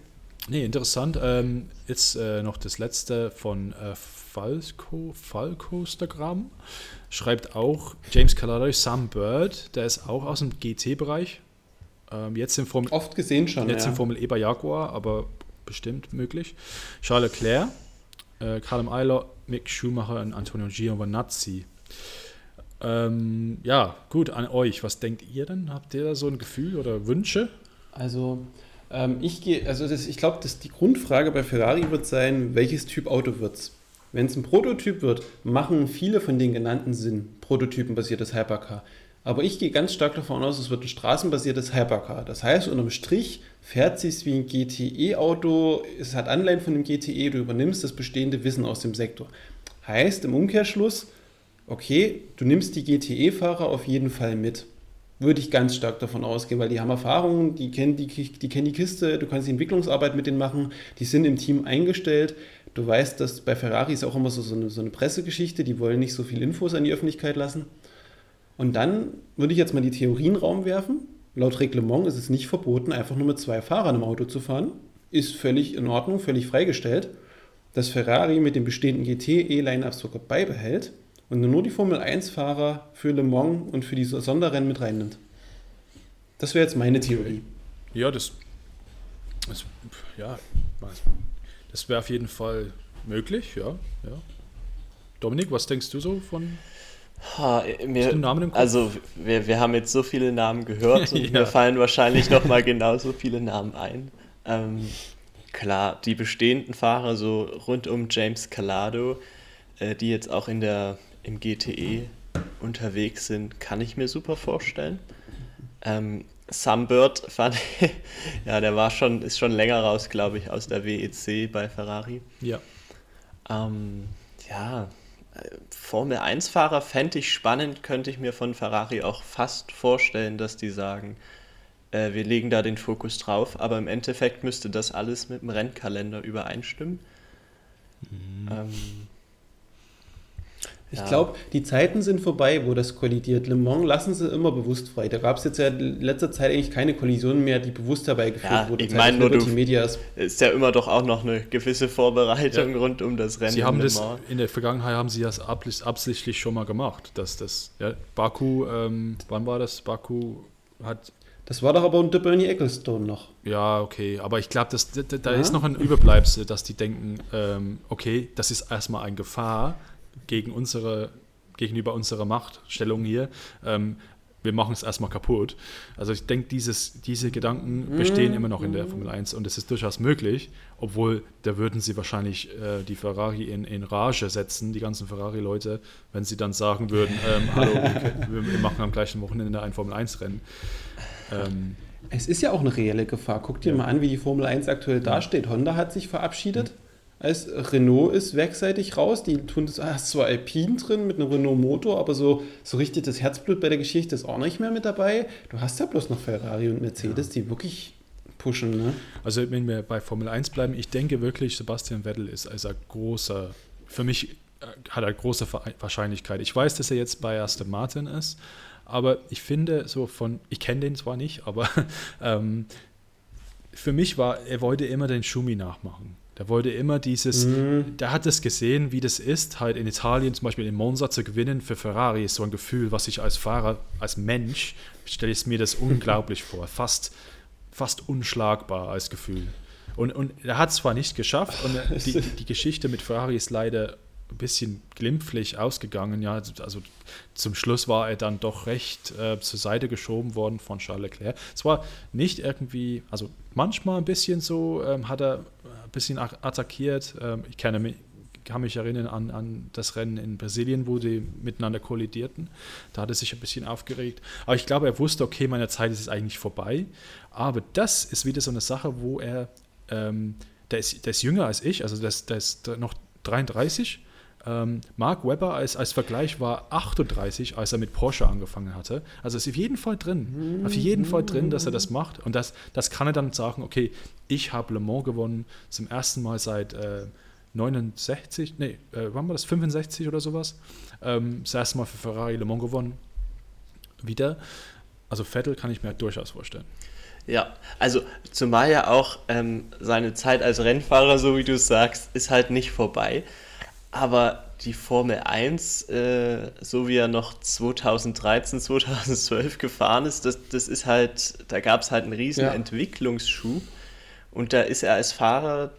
Nee, interessant. Ähm, jetzt äh, noch das letzte von äh, Falco, Falcostagram schreibt auch James Calado, Sam Bird, der ist auch aus dem GT-Bereich. Ähm, jetzt in Formel oft gesehen schon. Jetzt ja. in Formel E bei Jaguar, aber bestimmt möglich. Charles Leclerc, äh, Callum Eiler, Mick Schumacher und Antonio Giovinazzi. Ähm, ja, gut, an euch. Was denkt ihr denn? Habt ihr da so ein Gefühl oder Wünsche? Also, ähm, ich also ich glaube, die Grundfrage bei Ferrari wird sein, welches Typ Auto wird es? Wenn es ein Prototyp wird, machen viele von den genannten Sinn, prototypenbasiertes Hypercar. Aber ich gehe ganz stark davon aus, es wird ein straßenbasiertes Hypercar. Das heißt, unterm Strich fährt sich wie ein GTE-Auto, es hat Anleihen von dem GTE, du übernimmst das bestehende Wissen aus dem Sektor. Heißt im Umkehrschluss, okay, du nimmst die GTE-Fahrer auf jeden Fall mit. Würde ich ganz stark davon ausgehen, weil die haben Erfahrung, die kennen die, die kennen die Kiste, du kannst die Entwicklungsarbeit mit denen machen, die sind im Team eingestellt. Du weißt, dass bei Ferrari ist auch immer so, so, eine, so eine Pressegeschichte, die wollen nicht so viel Infos an die Öffentlichkeit lassen. Und dann würde ich jetzt mal die Theorie in den Raum werfen. Laut Reglement ist es nicht verboten, einfach nur mit zwei Fahrern im Auto zu fahren. Ist völlig in Ordnung, völlig freigestellt. Dass Ferrari mit dem bestehenden GT-E-Line-Up sogar beibehält und nur die Formel 1-Fahrer für Le Mans und für die Sonderrennen mit reinnimmt. Das wäre jetzt meine Theorie. Ja, das, das ja, das wäre auf jeden Fall möglich, ja, ja. Dominik, was denkst du so von Ha, mir, also wir, wir haben jetzt so viele Namen gehört (laughs) und ja. mir fallen wahrscheinlich noch mal genauso viele Namen ein. Ähm, klar, die bestehenden Fahrer so rund um James Calado, äh, die jetzt auch in der im GTE unterwegs sind, kann ich mir super vorstellen. Ähm, Sunbird fand (laughs) ja, der war schon, ist schon länger raus, glaube ich, aus der WEC bei Ferrari. Ja. Ähm, ja, Formel 1-Fahrer fände ich spannend, könnte ich mir von Ferrari auch fast vorstellen, dass die sagen, äh, wir legen da den Fokus drauf, aber im Endeffekt müsste das alles mit dem Rennkalender übereinstimmen. Mhm. Ähm, ich ja. glaube, die Zeiten sind vorbei, wo das kollidiert. Le Mans lassen sie immer bewusst frei. Da gab es jetzt ja in letzter Zeit eigentlich keine Kollision mehr, die bewusst herbeigeführt ja, wurde. Ich meine nur, du, Medias. ist ja immer doch auch noch eine gewisse Vorbereitung ja. rund um das Rennen. Sie haben das, in der Vergangenheit haben sie das absichtlich schon mal gemacht. Dass das, ja, Baku, ähm, wann war das? Baku hat das war doch aber unter Bernie Ecclestone noch. Ja, okay. Aber ich glaube, da, da ja. ist noch ein Überbleibsel, dass die denken, ähm, okay, das ist erstmal eine Gefahr gegen unsere, gegenüber unserer Machtstellung hier. Ähm, wir machen es erstmal kaputt. Also ich denke, diese Gedanken bestehen immer noch in der Formel 1 und es ist durchaus möglich, obwohl da würden sie wahrscheinlich äh, die Ferrari in, in Rage setzen, die ganzen Ferrari-Leute, wenn sie dann sagen würden, ähm, (laughs) hallo, wir, wir, machen am gleichen Wochenende ein Formel 1-Rennen. Ähm, es ist ja auch eine reelle Gefahr. Guck dir ja. mal an, wie die Formel 1 aktuell dasteht. Honda hat sich verabschiedet. Mhm als Renault ist werkseitig raus. Die tun das, hast zwar Alpine drin mit einem Renault-Motor, aber so, so richtig das Herzblut bei der Geschichte ist auch nicht mehr mit dabei. Du hast ja bloß noch Ferrari und Mercedes, ja. die wirklich pushen. Ne? Also, wenn wir bei Formel 1 bleiben, ich denke wirklich, Sebastian Vettel ist als ein großer, für mich äh, hat er große Wahrscheinlichkeit. Ich weiß, dass er jetzt bei Aston Martin ist, aber ich finde so von, ich kenne den zwar nicht, aber (laughs) ähm, für mich war, er wollte immer den Schumi nachmachen. Der wollte immer dieses, mhm. der hat es gesehen, wie das ist, halt in Italien zum Beispiel in Monza zu gewinnen für Ferrari ist so ein Gefühl, was ich als Fahrer, als Mensch, stelle ich mir das (laughs) unglaublich vor, fast, fast unschlagbar als Gefühl. Und, und er hat es zwar nicht geschafft und (laughs) die, die Geschichte mit Ferrari ist leider ein bisschen glimpflich ausgegangen. Ja, also zum Schluss war er dann doch recht äh, zur Seite geschoben worden von Charles Leclerc. Es war nicht irgendwie, also manchmal ein bisschen so, ähm, hat er bisschen attackiert. Ähm, ich kenne mich, kann mich erinnern an, an das Rennen in Brasilien, wo die miteinander kollidierten. Da hat er sich ein bisschen aufgeregt. Aber ich glaube, er wusste, okay, meine Zeit ist eigentlich vorbei. Aber das ist wieder so eine Sache, wo er, ähm, der, ist, der ist jünger als ich, also der ist, der ist noch 33 ähm, Mark Webber als, als Vergleich war 38, als er mit Porsche angefangen hatte. Also ist auf jeden Fall drin. Auf jeden Fall drin, dass er das macht. Und das, das kann er dann sagen, okay, ich habe Le Mans gewonnen zum ersten Mal seit äh, 69, nee, äh, wann war das? 65 oder sowas. Ähm, das erste Mal für Ferrari Le Mans gewonnen. Wieder. Also Vettel kann ich mir durchaus vorstellen. Ja, also zumal ja auch ähm, seine Zeit als Rennfahrer, so wie du es sagst, ist halt nicht vorbei. Aber die Formel 1, äh, so wie er noch 2013, 2012 gefahren ist, das, das ist halt, da gab es halt einen riesen ja. Entwicklungsschub. Und da ist er als Fahrer,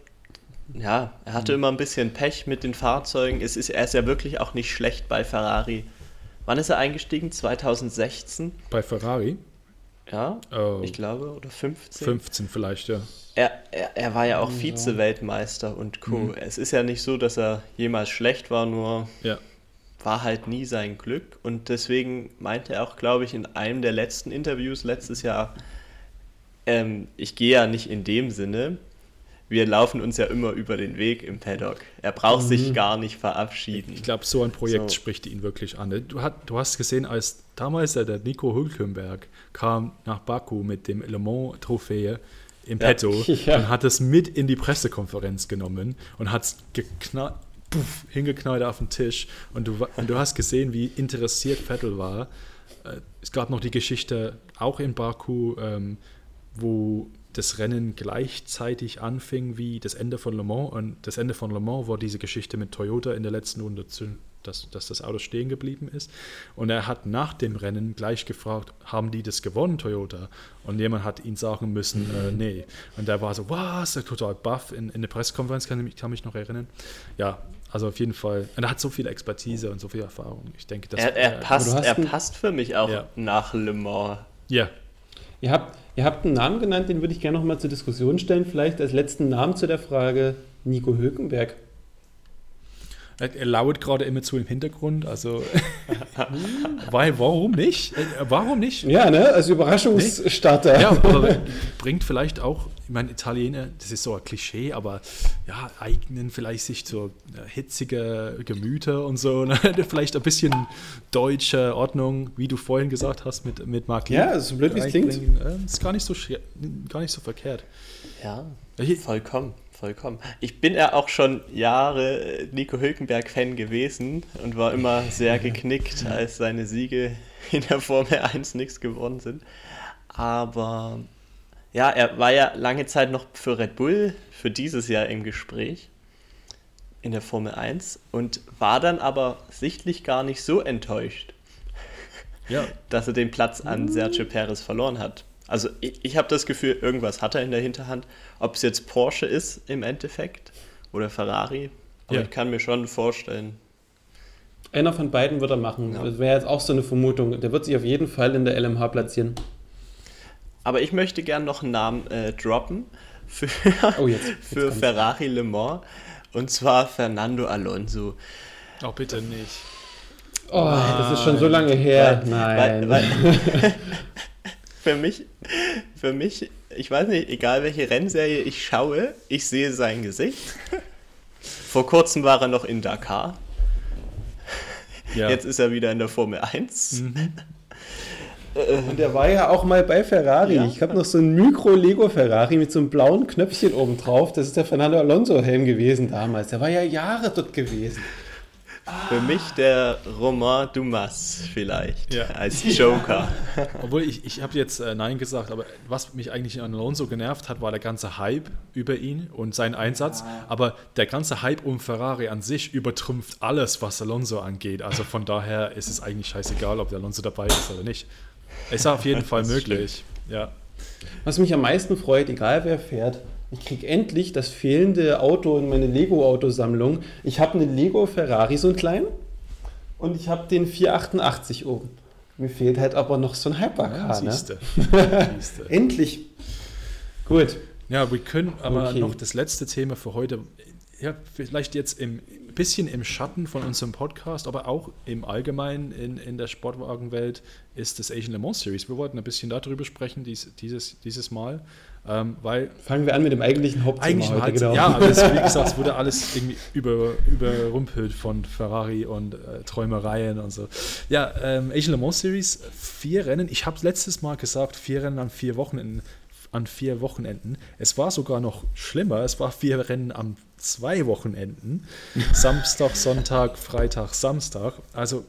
ja, er hatte mhm. immer ein bisschen Pech mit den Fahrzeugen. Es ist, er ist ja wirklich auch nicht schlecht bei Ferrari. Wann ist er eingestiegen? 2016? Bei Ferrari? Ja, oh. ich glaube, oder 15? 15 vielleicht, ja. Er, er, er war ja auch Vize-Weltmeister und Co. Mhm. Es ist ja nicht so, dass er jemals schlecht war, nur ja. war halt nie sein Glück. Und deswegen meinte er auch, glaube ich, in einem der letzten Interviews letztes Jahr, ähm, ich gehe ja nicht in dem Sinne, wir laufen uns ja immer über den Weg im Paddock. Er braucht mhm. sich gar nicht verabschieden. Ich glaube, so ein Projekt so. spricht ihn wirklich an. Du, hat, du, hast gesehen, als damals der Nico Hülkenberg kam nach Baku mit dem Le Mans-Trophäe im ja. Petto (laughs) ja. und hat es mit in die Pressekonferenz genommen und hat es hingeknallt auf den Tisch. Und du, und du hast gesehen, wie interessiert Vettel war. Äh, es gab noch die Geschichte auch in Baku, ähm, wo das Rennen gleichzeitig anfing wie das Ende von Le Mans. Und das Ende von Le Mans war diese Geschichte mit Toyota in der letzten Runde, dass, dass das Auto stehen geblieben ist. Und er hat nach dem Rennen gleich gefragt, haben die das gewonnen, Toyota? Und jemand hat ihn sagen müssen, äh, nee. Und der war so, was, total baff in, in der Pressekonferenz, kann ich kann mich noch erinnern. Ja, also auf jeden Fall. Und er hat so viel Expertise und so viel Erfahrung. Ich denke, dass, er, er, passt, er passt für mich auch ja. nach Le Mans. Ja, Ihr habt, ihr habt einen Namen genannt, den würde ich gerne noch mal zur Diskussion stellen. Vielleicht als letzten Namen zu der Frage Nico Hülkenberg. Er lauert gerade immer zu im Hintergrund, also (laughs) weil, warum nicht? Äh, warum nicht? Ja, ne? Als Überraschungsstarter. Nee. Ja, aber bringt vielleicht auch, ich meine, Italiener, das ist so ein Klischee, aber ja, eignen vielleicht sich so äh, hitzige Gemüter und so, ne? (laughs) vielleicht ein bisschen deutsche Ordnung, wie du vorhin gesagt hast mit, mit Mark Ja, so blöd wie es klingt. Äh, ist gar nicht so, gar nicht so verkehrt. Ja, vollkommen vollkommen. Ich bin ja auch schon Jahre Nico Hülkenberg-Fan gewesen und war immer sehr (laughs) geknickt, als seine Siege in der Formel 1 nichts geworden sind. Aber ja, er war ja lange Zeit noch für Red Bull für dieses Jahr im Gespräch in der Formel 1 und war dann aber sichtlich gar nicht so enttäuscht, ja. (laughs) dass er den Platz an Sergio Perez verloren hat. Also ich, ich habe das Gefühl, irgendwas hat er in der Hinterhand. Ob es jetzt Porsche ist im Endeffekt oder Ferrari, aber ja. ich kann mir schon vorstellen. Einer von beiden wird er machen. Ja. Das wäre jetzt auch so eine Vermutung. Der wird sich auf jeden Fall in der LMH platzieren. Aber ich möchte gerne noch einen Namen äh, droppen für, oh, jetzt, jetzt für Ferrari Le Mans. Und zwar Fernando Alonso. Oh, bitte nicht. Oh, das ist schon so lange her. Weil, Nein. Weil, weil (laughs) für mich, für mich, ich weiß nicht, egal welche Rennserie ich schaue, ich sehe sein Gesicht. Vor kurzem war er noch in Dakar. Ja. Jetzt ist er wieder in der Formel 1. Mhm. Und der war ja auch mal bei Ferrari. Ja. Ich habe noch so ein Mikro-Lego-Ferrari mit so einem blauen Knöpfchen oben drauf. Das ist der Fernando Alonso-Helm gewesen damals. Der war ja Jahre dort gewesen. Für mich der Romain Dumas vielleicht ja. als Joker. Ja. (laughs) Obwohl ich, ich habe jetzt äh, Nein gesagt, aber was mich eigentlich an Alonso genervt hat, war der ganze Hype über ihn und sein Einsatz. Ja. Aber der ganze Hype um Ferrari an sich übertrümpft alles, was Alonso angeht. Also von daher ist es eigentlich scheißegal, ob der Alonso dabei ist oder nicht. Ist auf jeden Fall möglich. Ja. Was mich am meisten freut, egal wer fährt, ich kriege endlich das fehlende Auto in meine Lego-Autosammlung. Ich habe einen Lego Ferrari, so einen kleinen, und ich habe den 488 oben. Mir fehlt halt aber noch so ein Hypercar. Ja, siehste. (laughs) Ne? endlich. Gut. Ja, wir können aber okay. noch das letzte Thema für heute, ja, vielleicht jetzt im bisschen im Schatten von unserem Podcast, aber auch im Allgemeinen in, in der Sportwagenwelt ist das Asian Le Mans Series. Wir wollten ein bisschen darüber sprechen dies, dieses, dieses Mal. Ähm, weil Fangen wir an mit dem eigentlichen Hauptthema eigentlich heute, genau. Ja, aber es, wie (laughs) gesagt, es wurde alles irgendwie über, überrumpelt von Ferrari und äh, Träumereien und so. Ja, ähm, Asian Le Mans Series, vier Rennen. Ich habe letztes Mal gesagt, vier Rennen an vier Wochenenden. An vier Wochenenden. Es war sogar noch schlimmer. Es war vier Rennen an zwei Wochenenden. (laughs) Samstag, Sonntag, Freitag, Samstag. Also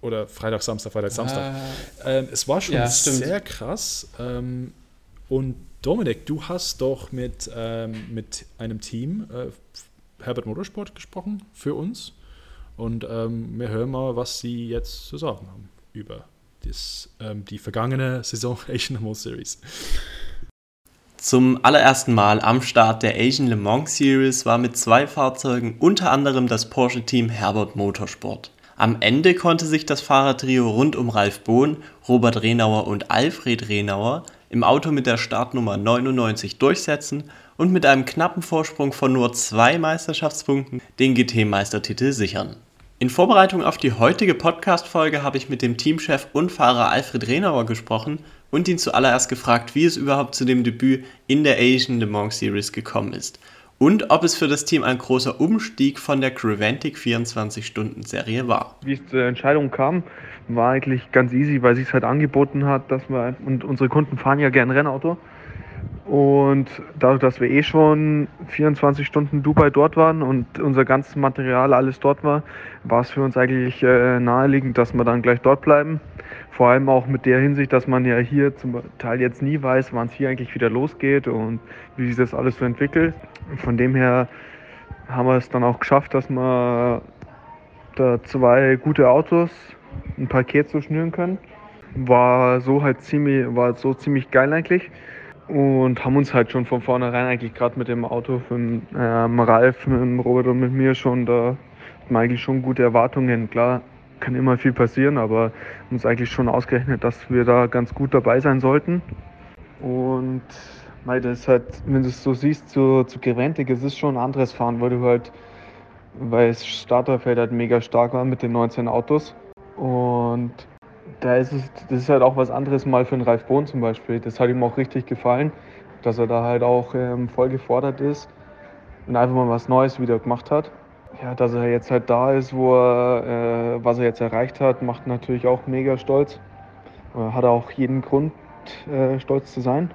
oder Freitag, Samstag, Freitag, Samstag. Ah. Ähm, es war schon ja, sehr krass. Ähm, und Dominik, du hast doch mit, ähm, mit einem Team, äh, Herbert Motorsport, gesprochen für uns. Und ähm, wir hören mal, was sie jetzt zu sagen haben über das, ähm, die vergangene (laughs) Saison Asian Mans Series. Zum allerersten Mal am Start der Asian Le Mans Series war mit zwei Fahrzeugen unter anderem das Porsche-Team Herbert Motorsport. Am Ende konnte sich das Fahrertrio rund um Ralf Bohn, Robert Renauer und Alfred Renauer im Auto mit der Startnummer 99 durchsetzen und mit einem knappen Vorsprung von nur zwei Meisterschaftspunkten den GT-Meistertitel sichern. In Vorbereitung auf die heutige Podcast-Folge habe ich mit dem Teamchef und Fahrer Alfred Renauer gesprochen und ihn zuallererst gefragt, wie es überhaupt zu dem Debüt in der Asian Le Mans Series gekommen ist und ob es für das Team ein großer Umstieg von der Creventic 24-Stunden-Serie war. Wie es zur Entscheidung kam, war eigentlich ganz easy, weil sich es halt angeboten hat, dass wir, und unsere Kunden fahren ja gern Rennauto. Und dadurch, dass wir eh schon 24 Stunden Dubai dort waren und unser ganzes Material alles dort war, war es für uns eigentlich äh, naheliegend, dass wir dann gleich dort bleiben. Vor allem auch mit der Hinsicht, dass man ja hier zum Teil jetzt nie weiß, wann es hier eigentlich wieder losgeht und wie sich das alles so entwickelt. Von dem her haben wir es dann auch geschafft, dass wir da zwei gute Autos ein Paket so schnüren können. War so halt ziemlich, war so ziemlich geil eigentlich. Und haben uns halt schon von vornherein eigentlich gerade mit dem Auto von ähm, Ralf, mit dem Robert und mit mir schon, da hatten wir eigentlich schon gute Erwartungen. Klar, kann immer viel passieren, aber uns eigentlich schon ausgerechnet, dass wir da ganz gut dabei sein sollten. Und weil das halt, wenn du es so siehst, zu, zu Geventic, es ist schon ein anderes Fahren, weil du halt weil das Starterfeld halt mega stark war mit den 19 Autos. Und da ist es, das ist halt auch was anderes mal für einen Ralf Bohn zum Beispiel. Das hat ihm auch richtig gefallen, dass er da halt auch ähm, voll gefordert ist und einfach mal was Neues wieder gemacht hat. Ja, dass er jetzt halt da ist, wo er, äh, was er jetzt erreicht hat, macht natürlich auch mega stolz. Äh, hat auch jeden Grund, äh, stolz zu sein.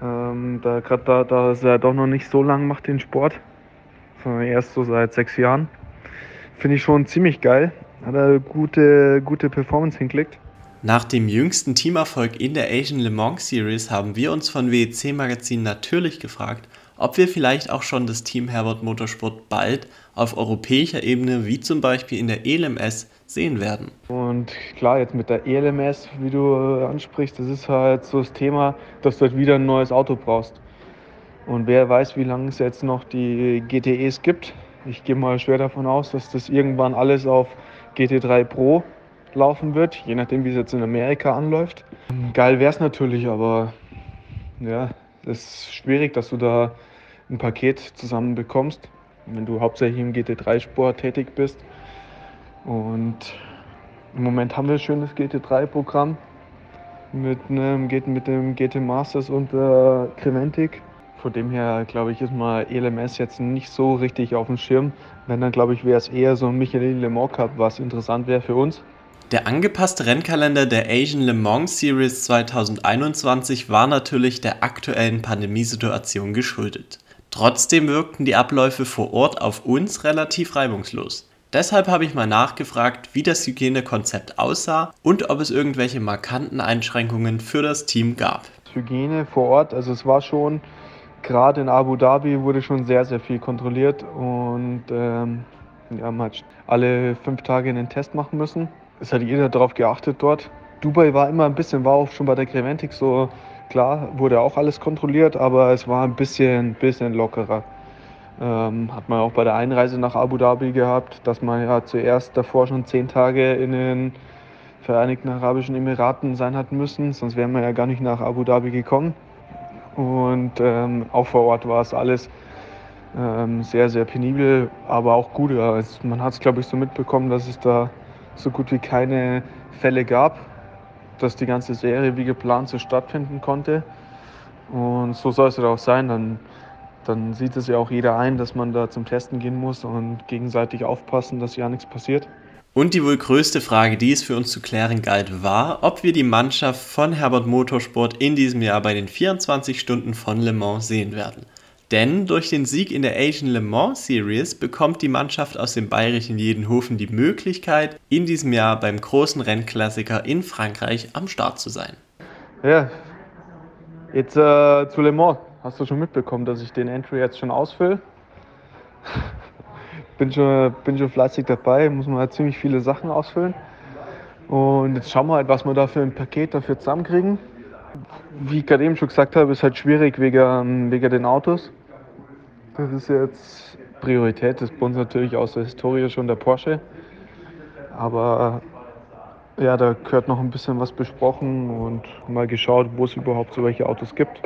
Ähm, da gerade da, da er doch noch nicht so lange macht den Sport, sondern erst so seit sechs Jahren, finde ich schon ziemlich geil. Hat er gute, gute Performance hingelegt. Nach dem jüngsten Teamerfolg in der Asian Le Mans Series haben wir uns von WEC Magazin natürlich gefragt, ob wir vielleicht auch schon das Team Herbert Motorsport bald auf europäischer Ebene, wie zum Beispiel in der ELMS, sehen werden. Und klar, jetzt mit der ELMS, wie du ansprichst, das ist halt so das Thema, dass du halt wieder ein neues Auto brauchst. Und wer weiß, wie lange es jetzt noch die GTEs gibt. Ich gehe mal schwer davon aus, dass das irgendwann alles auf GT3 Pro laufen wird, je nachdem, wie es jetzt in Amerika anläuft. Geil wäre es natürlich, aber ja, es ist schwierig, dass du da ein Paket zusammen bekommst, wenn du hauptsächlich im GT3-Sport tätig bist. Und im Moment haben wir ein schönes GT3-Programm mit, mit dem GT Masters und der Creventic. Von dem her, glaube ich, ist mal ELMS jetzt nicht so richtig auf dem Schirm. Wenn, dann glaube ich, wäre es eher so ein Michelin Le Mans Cup, was interessant wäre für uns. Der angepasste Rennkalender der Asian Le Mans Series 2021 war natürlich der aktuellen Pandemiesituation geschuldet. Trotzdem wirkten die Abläufe vor Ort auf uns relativ reibungslos. Deshalb habe ich mal nachgefragt, wie das Hygienekonzept aussah und ob es irgendwelche markanten Einschränkungen für das Team gab. Hygiene vor Ort, also es war schon, gerade in Abu Dhabi wurde schon sehr, sehr viel kontrolliert und ähm, wir haben halt alle fünf Tage einen Test machen müssen es hat jeder darauf geachtet dort. Dubai war immer ein bisschen, war auch schon bei der Creventic so, klar, wurde auch alles kontrolliert, aber es war ein bisschen, bisschen lockerer. Ähm, hat man auch bei der Einreise nach Abu Dhabi gehabt, dass man ja zuerst davor schon zehn Tage in den Vereinigten Arabischen Emiraten sein hat müssen, sonst wären wir ja gar nicht nach Abu Dhabi gekommen. Und ähm, auch vor Ort war es alles ähm, sehr, sehr penibel, aber auch gut. Also man hat es, glaube ich, so mitbekommen, dass es da so gut wie keine Fälle gab, dass die ganze Serie wie geplant so stattfinden konnte. Und so soll es auch sein. Dann, dann sieht es ja auch jeder ein, dass man da zum Testen gehen muss und gegenseitig aufpassen, dass ja nichts passiert. Und die wohl größte Frage, die es für uns zu klären galt, war, ob wir die Mannschaft von Herbert Motorsport in diesem Jahr bei den 24 Stunden von Le Mans sehen werden. Denn durch den Sieg in der Asian Le Mans Series bekommt die Mannschaft aus dem bayerischen Jedenhofen die Möglichkeit, in diesem Jahr beim großen Rennklassiker in Frankreich am Start zu sein. Ja, jetzt äh, zu Le Mans. Hast du schon mitbekommen, dass ich den Entry jetzt schon ausfülle? (laughs) bin, schon, bin schon fleißig dabei, muss man halt ziemlich viele Sachen ausfüllen. Und jetzt schauen wir halt, was wir da für ein Paket dafür zusammenkriegen. Wie ich gerade eben schon gesagt habe, ist halt schwierig wegen, wegen den Autos. Das ist jetzt Priorität. Bei uns natürlich aus der Historie schon der Porsche. Aber ja, da gehört noch ein bisschen was besprochen und mal geschaut, wo es überhaupt so welche Autos gibt,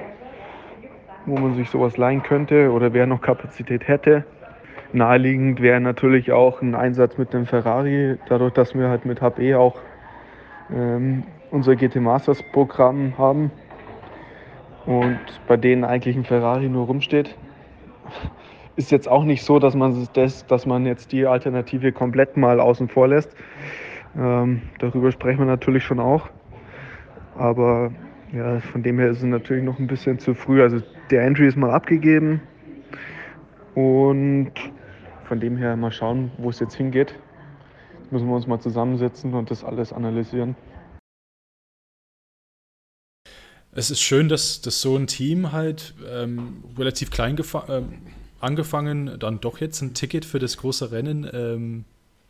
wo man sich sowas leihen könnte oder wer noch Kapazität hätte. Naheliegend wäre natürlich auch ein Einsatz mit dem Ferrari, dadurch, dass wir halt mit HB auch ähm, unser GT Masters Programm haben und bei denen eigentlich ein Ferrari nur rumsteht ist jetzt auch nicht so, dass man, das, dass man jetzt die Alternative komplett mal außen vor lässt. Ähm, darüber sprechen wir natürlich schon auch. Aber ja, von dem her ist es natürlich noch ein bisschen zu früh. Also der Entry ist mal abgegeben und von dem her mal schauen, wo es jetzt hingeht. Müssen wir uns mal zusammensetzen und das alles analysieren. Es ist schön, dass, dass so ein Team halt ähm, relativ klein ähm, angefangen, dann doch jetzt ein Ticket für das große Rennen, ähm,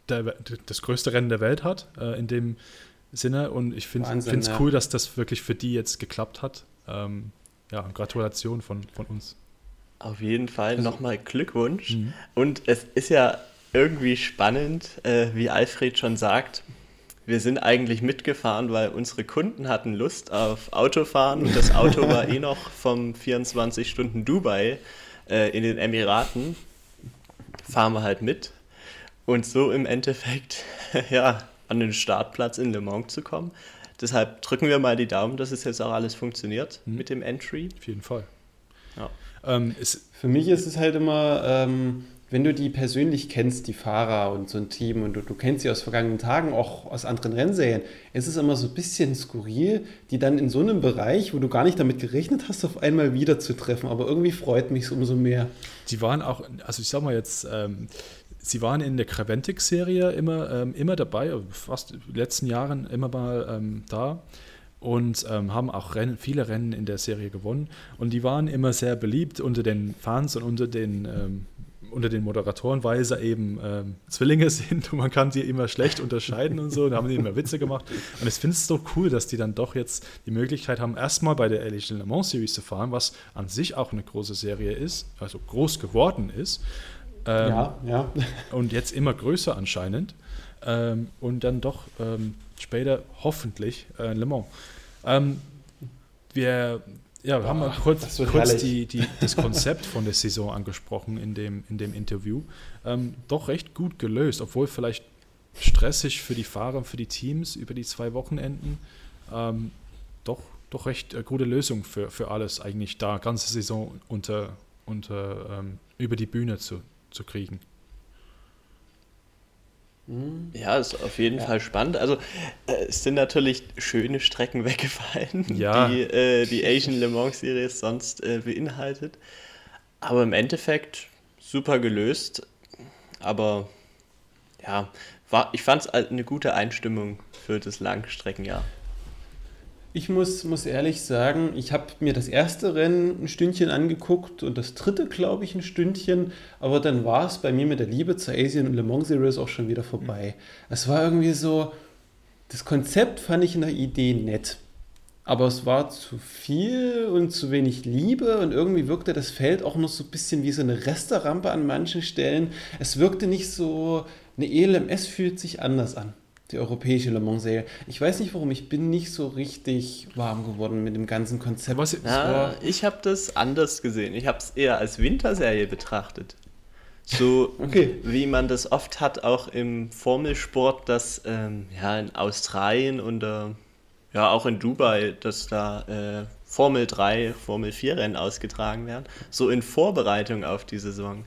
der, das größte Rennen der Welt hat, äh, in dem Sinne. Und ich finde es ja. cool, dass das wirklich für die jetzt geklappt hat. Ähm, ja, Gratulation von, von uns. Auf jeden Fall also, nochmal Glückwunsch. Mhm. Und es ist ja irgendwie spannend, äh, wie Alfred schon sagt, wir sind eigentlich mitgefahren, weil unsere Kunden hatten Lust auf Autofahren und das Auto war (laughs) eh noch vom 24 Stunden Dubai äh, in den Emiraten. Fahren wir halt mit. und so im Endeffekt (laughs) ja, an den Startplatz in Le Mans zu kommen. Deshalb drücken wir mal die Daumen, dass es jetzt auch alles funktioniert mhm. mit dem Entry. Auf jeden Fall. Ja. Ähm, Für mich ist es halt immer, ähm, wenn du die persönlich kennst, die Fahrer und so ein Team, und du, du kennst sie aus vergangenen Tagen, auch aus anderen Rennserien, ist es immer so ein bisschen skurril, die dann in so einem Bereich, wo du gar nicht damit gerechnet hast, auf einmal wiederzutreffen. Aber irgendwie freut mich es umso mehr. Die waren auch, also ich sag mal jetzt, ähm, sie waren in der Creventic-Serie immer, ähm, immer dabei, fast in den letzten Jahren immer mal ähm, da und ähm, haben auch Rennen, viele Rennen in der Serie gewonnen. Und die waren immer sehr beliebt unter den Fans und unter den ähm, unter den Moderatoren, weil sie eben ähm, Zwillinge (laughs) sind und man kann sie immer schlecht unterscheiden und so. Da haben die immer Witze gemacht. Und ich finde es so cool, dass die dann doch jetzt die Möglichkeit haben, erstmal bei der Ehrlich Le Mans Series zu fahren, was an sich auch eine große Serie ist, also groß geworden ist. Ähm, ja, ja. (laughs) Und jetzt immer größer anscheinend. Ähm, und dann doch ähm, später hoffentlich äh, Le Mans. Ähm, wir ja, wir haben mal kurz, kurz die, die, das (laughs) Konzept von der Saison angesprochen in dem, in dem Interview. Ähm, doch recht gut gelöst, obwohl vielleicht stressig für die Fahrer, für die Teams über die zwei Wochenenden. Ähm, doch, doch recht äh, gute Lösung für, für alles eigentlich da, ganze Saison unter, unter ähm, über die Bühne zu, zu kriegen. Mhm. Ja, ist auf jeden ja. Fall spannend. Also äh, es sind natürlich schöne Strecken (laughs) weggefallen, ja. die äh, die Asian Le Mans Series sonst äh, beinhaltet. Aber im Endeffekt super gelöst. Aber ja, war, ich fand es eine gute Einstimmung für das Langstreckenjahr. Ich muss, muss ehrlich sagen, ich habe mir das erste Rennen ein Stündchen angeguckt und das dritte, glaube ich, ein Stündchen. Aber dann war es bei mir mit der Liebe zur Asian und Le Mans Series auch schon wieder vorbei. Es war irgendwie so, das Konzept fand ich in der Idee nett. Aber es war zu viel und zu wenig Liebe und irgendwie wirkte das Feld auch noch so ein bisschen wie so eine Resterampe an manchen Stellen. Es wirkte nicht so, eine ELMS fühlt sich anders an die europäische Le Mans-Serie. Ich weiß nicht warum, ich bin nicht so richtig warm geworden mit dem ganzen Konzept. Was, Na, ich habe das anders gesehen. Ich habe es eher als Winterserie betrachtet. So (laughs) okay. wie man das oft hat, auch im Formelsport, dass ähm, ja, in Australien und äh, ja auch in Dubai, dass da äh, Formel 3, Formel 4 Rennen ausgetragen werden. So in Vorbereitung auf die Saison.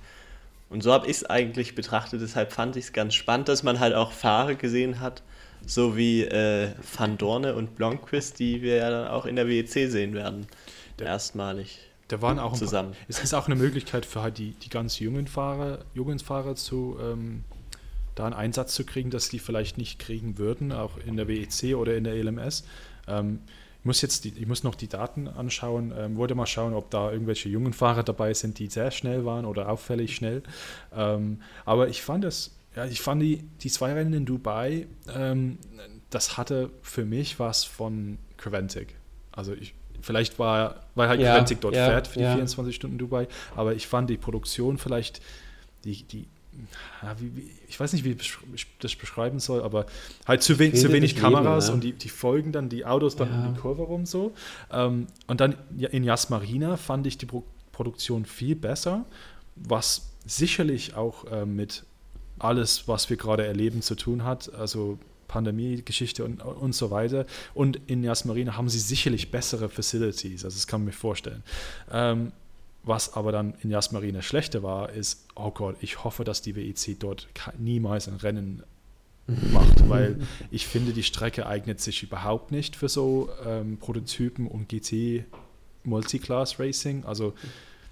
Und so habe ich es eigentlich betrachtet, deshalb fand ich es ganz spannend, dass man halt auch Fahrer gesehen hat, so wie äh, Van Dorne und Blomqvist, die wir ja dann auch in der WEC sehen werden. Der, erstmalig. Da waren auch zusammen. Paar, es ist auch eine Möglichkeit für halt die, die ganz jungen Fahrer, Jungsfahrer zu ähm, da einen Einsatz zu kriegen, dass die vielleicht nicht kriegen würden, auch in der WEC oder in der LMS. Ähm, ich muss jetzt die, ich muss noch die Daten anschauen, ähm, wollte mal schauen, ob da irgendwelche jungen Fahrer dabei sind, die sehr schnell waren oder auffällig schnell. Ähm, aber ich fand es, ja, ich fand die, die zwei Rennen in Dubai, ähm, das hatte für mich was von Creventic. Also ich, vielleicht war, weil halt ja, Creventic dort ja, fährt für die ja. 24 Stunden Dubai, aber ich fand die Produktion vielleicht, die, die, ich weiß nicht, wie ich das beschreiben soll, aber halt zu, we zu wenig Kameras Leben, ne? und die, die folgen dann die Autos dann ja. in die Kurve rum so. Ähm, und dann in Yas Marina fand ich die Pro Produktion viel besser, was sicherlich auch äh, mit alles, was wir gerade erleben, zu tun hat. Also Pandemie-Geschichte und, und so weiter. Und in Yas Marina haben sie sicherlich bessere Facilities, also das kann man mir vorstellen. Ähm, was aber dann in Jasmarine schlechter war, ist, oh Gott, ich hoffe, dass die WEC dort niemals ein Rennen (laughs) macht, weil ich finde, die Strecke eignet sich überhaupt nicht für so ähm, Prototypen und GT Multiclass Racing. Also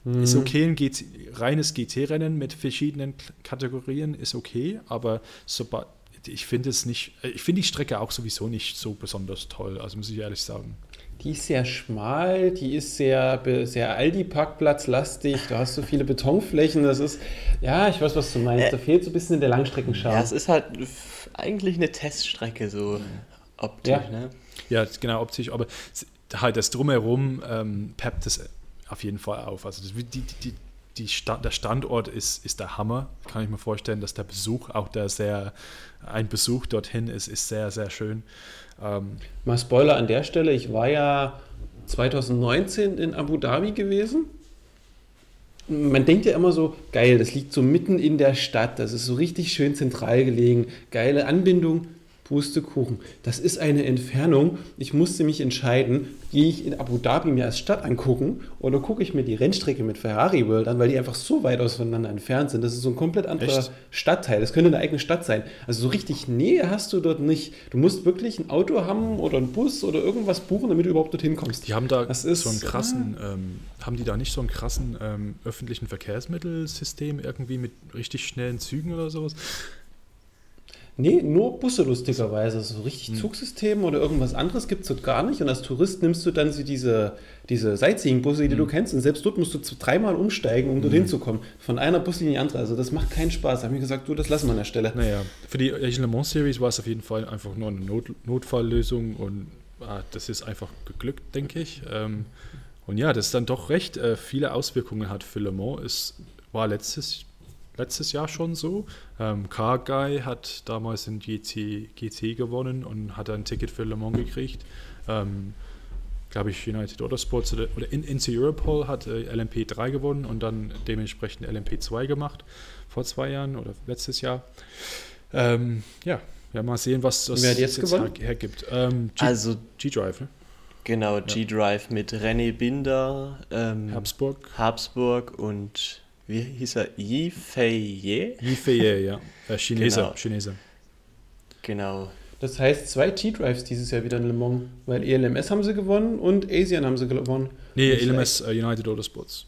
mhm. ist okay, ein GT, reines GT-Rennen mit verschiedenen Kategorien ist okay, aber sobald ich finde es nicht, ich finde die Strecke auch sowieso nicht so besonders toll, also muss ich ehrlich sagen. Die ist sehr schmal, die ist sehr, sehr Aldi-Parkplatz-lastig, du hast so viele Betonflächen, das ist, ja, ich weiß, was du meinst, äh, da fehlt so ein bisschen in der Langstreckenschau. Ja, es ist halt eigentlich eine Teststrecke, so optisch, ja. ne? Ja, genau, optisch, aber halt das Drumherum ähm, peppt es auf jeden Fall auf. Also das, die, die, die Sta der Standort ist, ist der Hammer. Kann ich mir vorstellen, dass der Besuch, auch der sehr, ein Besuch dorthin ist, ist sehr, sehr schön. Ähm, Mal Spoiler an der Stelle, ich war ja 2019 in Abu Dhabi gewesen man denkt ja immer so, geil, das liegt so mitten in der Stadt, das ist so richtig schön zentral gelegen, geile Anbindung. Pustekuchen. Das ist eine Entfernung. Ich musste mich entscheiden, gehe ich in Abu Dhabi mir als Stadt angucken oder gucke ich mir die Rennstrecke mit Ferrari World an, weil die einfach so weit auseinander entfernt sind. Das ist so ein komplett anderer Echt? Stadtteil. Das könnte eine eigene Stadt sein. Also so richtig Nähe hast du dort nicht. Du musst wirklich ein Auto haben oder einen Bus oder irgendwas buchen, damit du überhaupt dorthin kommst. Die haben da das ist, so einen krassen, ah. ähm, haben die da nicht so einen krassen ähm, öffentlichen Verkehrsmittelsystem irgendwie mit richtig schnellen Zügen oder sowas? Nee, nur Busse lustigerweise. So richtig hm. Zugsystem oder irgendwas anderes gibt es dort gar nicht. Und als Tourist nimmst du dann diese, diese Sightseeing-Busse, die hm. du kennst. Und selbst dort musst du dreimal umsteigen, um hm. dorthin zu kommen. Von einer Buslinie in die andere. Also das macht keinen Spaß. Da habe ich gesagt, du, das lassen wir an der Stelle. Naja, für die Asian Le Mans Series war es auf jeden Fall einfach nur eine Not Notfalllösung. Und ah, das ist einfach geglückt, denke ich. Ähm, und ja, das dann doch recht äh, viele Auswirkungen hat für Le Mans. Es war letztes letztes Jahr schon so. Ähm, Car Guy hat damals den GT, GT gewonnen und hat ein Ticket für Le Mans gekriegt. Ähm, glaube ich, United Autosports oder, oder in, Inter Europol hat äh, LMP3 gewonnen und dann dementsprechend LMP2 gemacht vor zwei Jahren oder letztes Jahr. Ähm, ja, ja, mal sehen, was das Wer hat jetzt, jetzt gewonnen? hergibt. Ähm, G, also G-Drive, ne? Genau, G-Drive mit René Binder, ähm, Habsburg. Habsburg und wie hieß er? Yi Fei Yi Fei ja. Äh, Chinese, genau. Chinese. Genau. Das heißt, zwei T-Drives dieses Jahr wieder in Le Mans, weil ELMS haben sie gewonnen und Asian haben sie gewonnen. Nee, ELMS uh, United Autosports.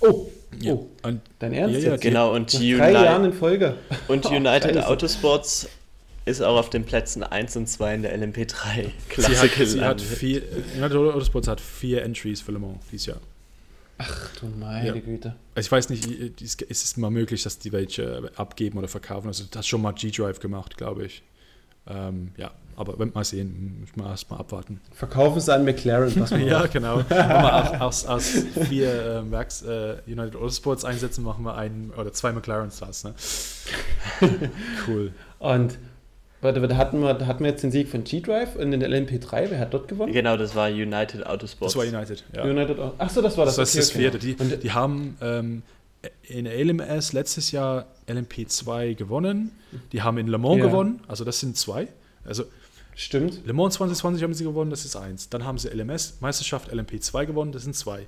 Oh, ja. oh. Und, dein Ernst? Ja, ja, genau, und Nach drei Jahren in Folge. (laughs) Und United Autosports ist auch auf den Plätzen 1 und 2 in der LMP3 Klasse sie hat, sie hat vier, United Autosports hat vier Entries für Le Mans dieses Jahr. Ach du meine ja. Güte. Also ich weiß nicht, ist es mal möglich, dass die welche abgeben oder verkaufen? Also das hat schon mal G-Drive gemacht, glaube ich. Ähm, ja, aber mal sehen, man erst mal abwarten. Verkaufen sie an McLaren, mal (laughs) Ja, genau. wir aus, aus vier äh, Werks äh, United Autosports einsetzen, machen wir einen oder zwei McLaren Stars. Ne? (laughs) cool. Und Warte, da hatten wir, da hatten wir jetzt den Sieg von G-Drive und in der LMP3. Wer hat dort gewonnen? Genau, das war United Autosports. Das war United, ja. United, achso, das war das. Das ist das vierte. Die, die haben ähm, in LMS letztes Jahr LMP2 gewonnen. Die haben in Le Mans ja. gewonnen. Also das sind zwei. Also Stimmt. Le Mans 2020 haben sie gewonnen, das ist eins. Dann haben sie LMS-Meisterschaft LMP2 gewonnen, das sind zwei.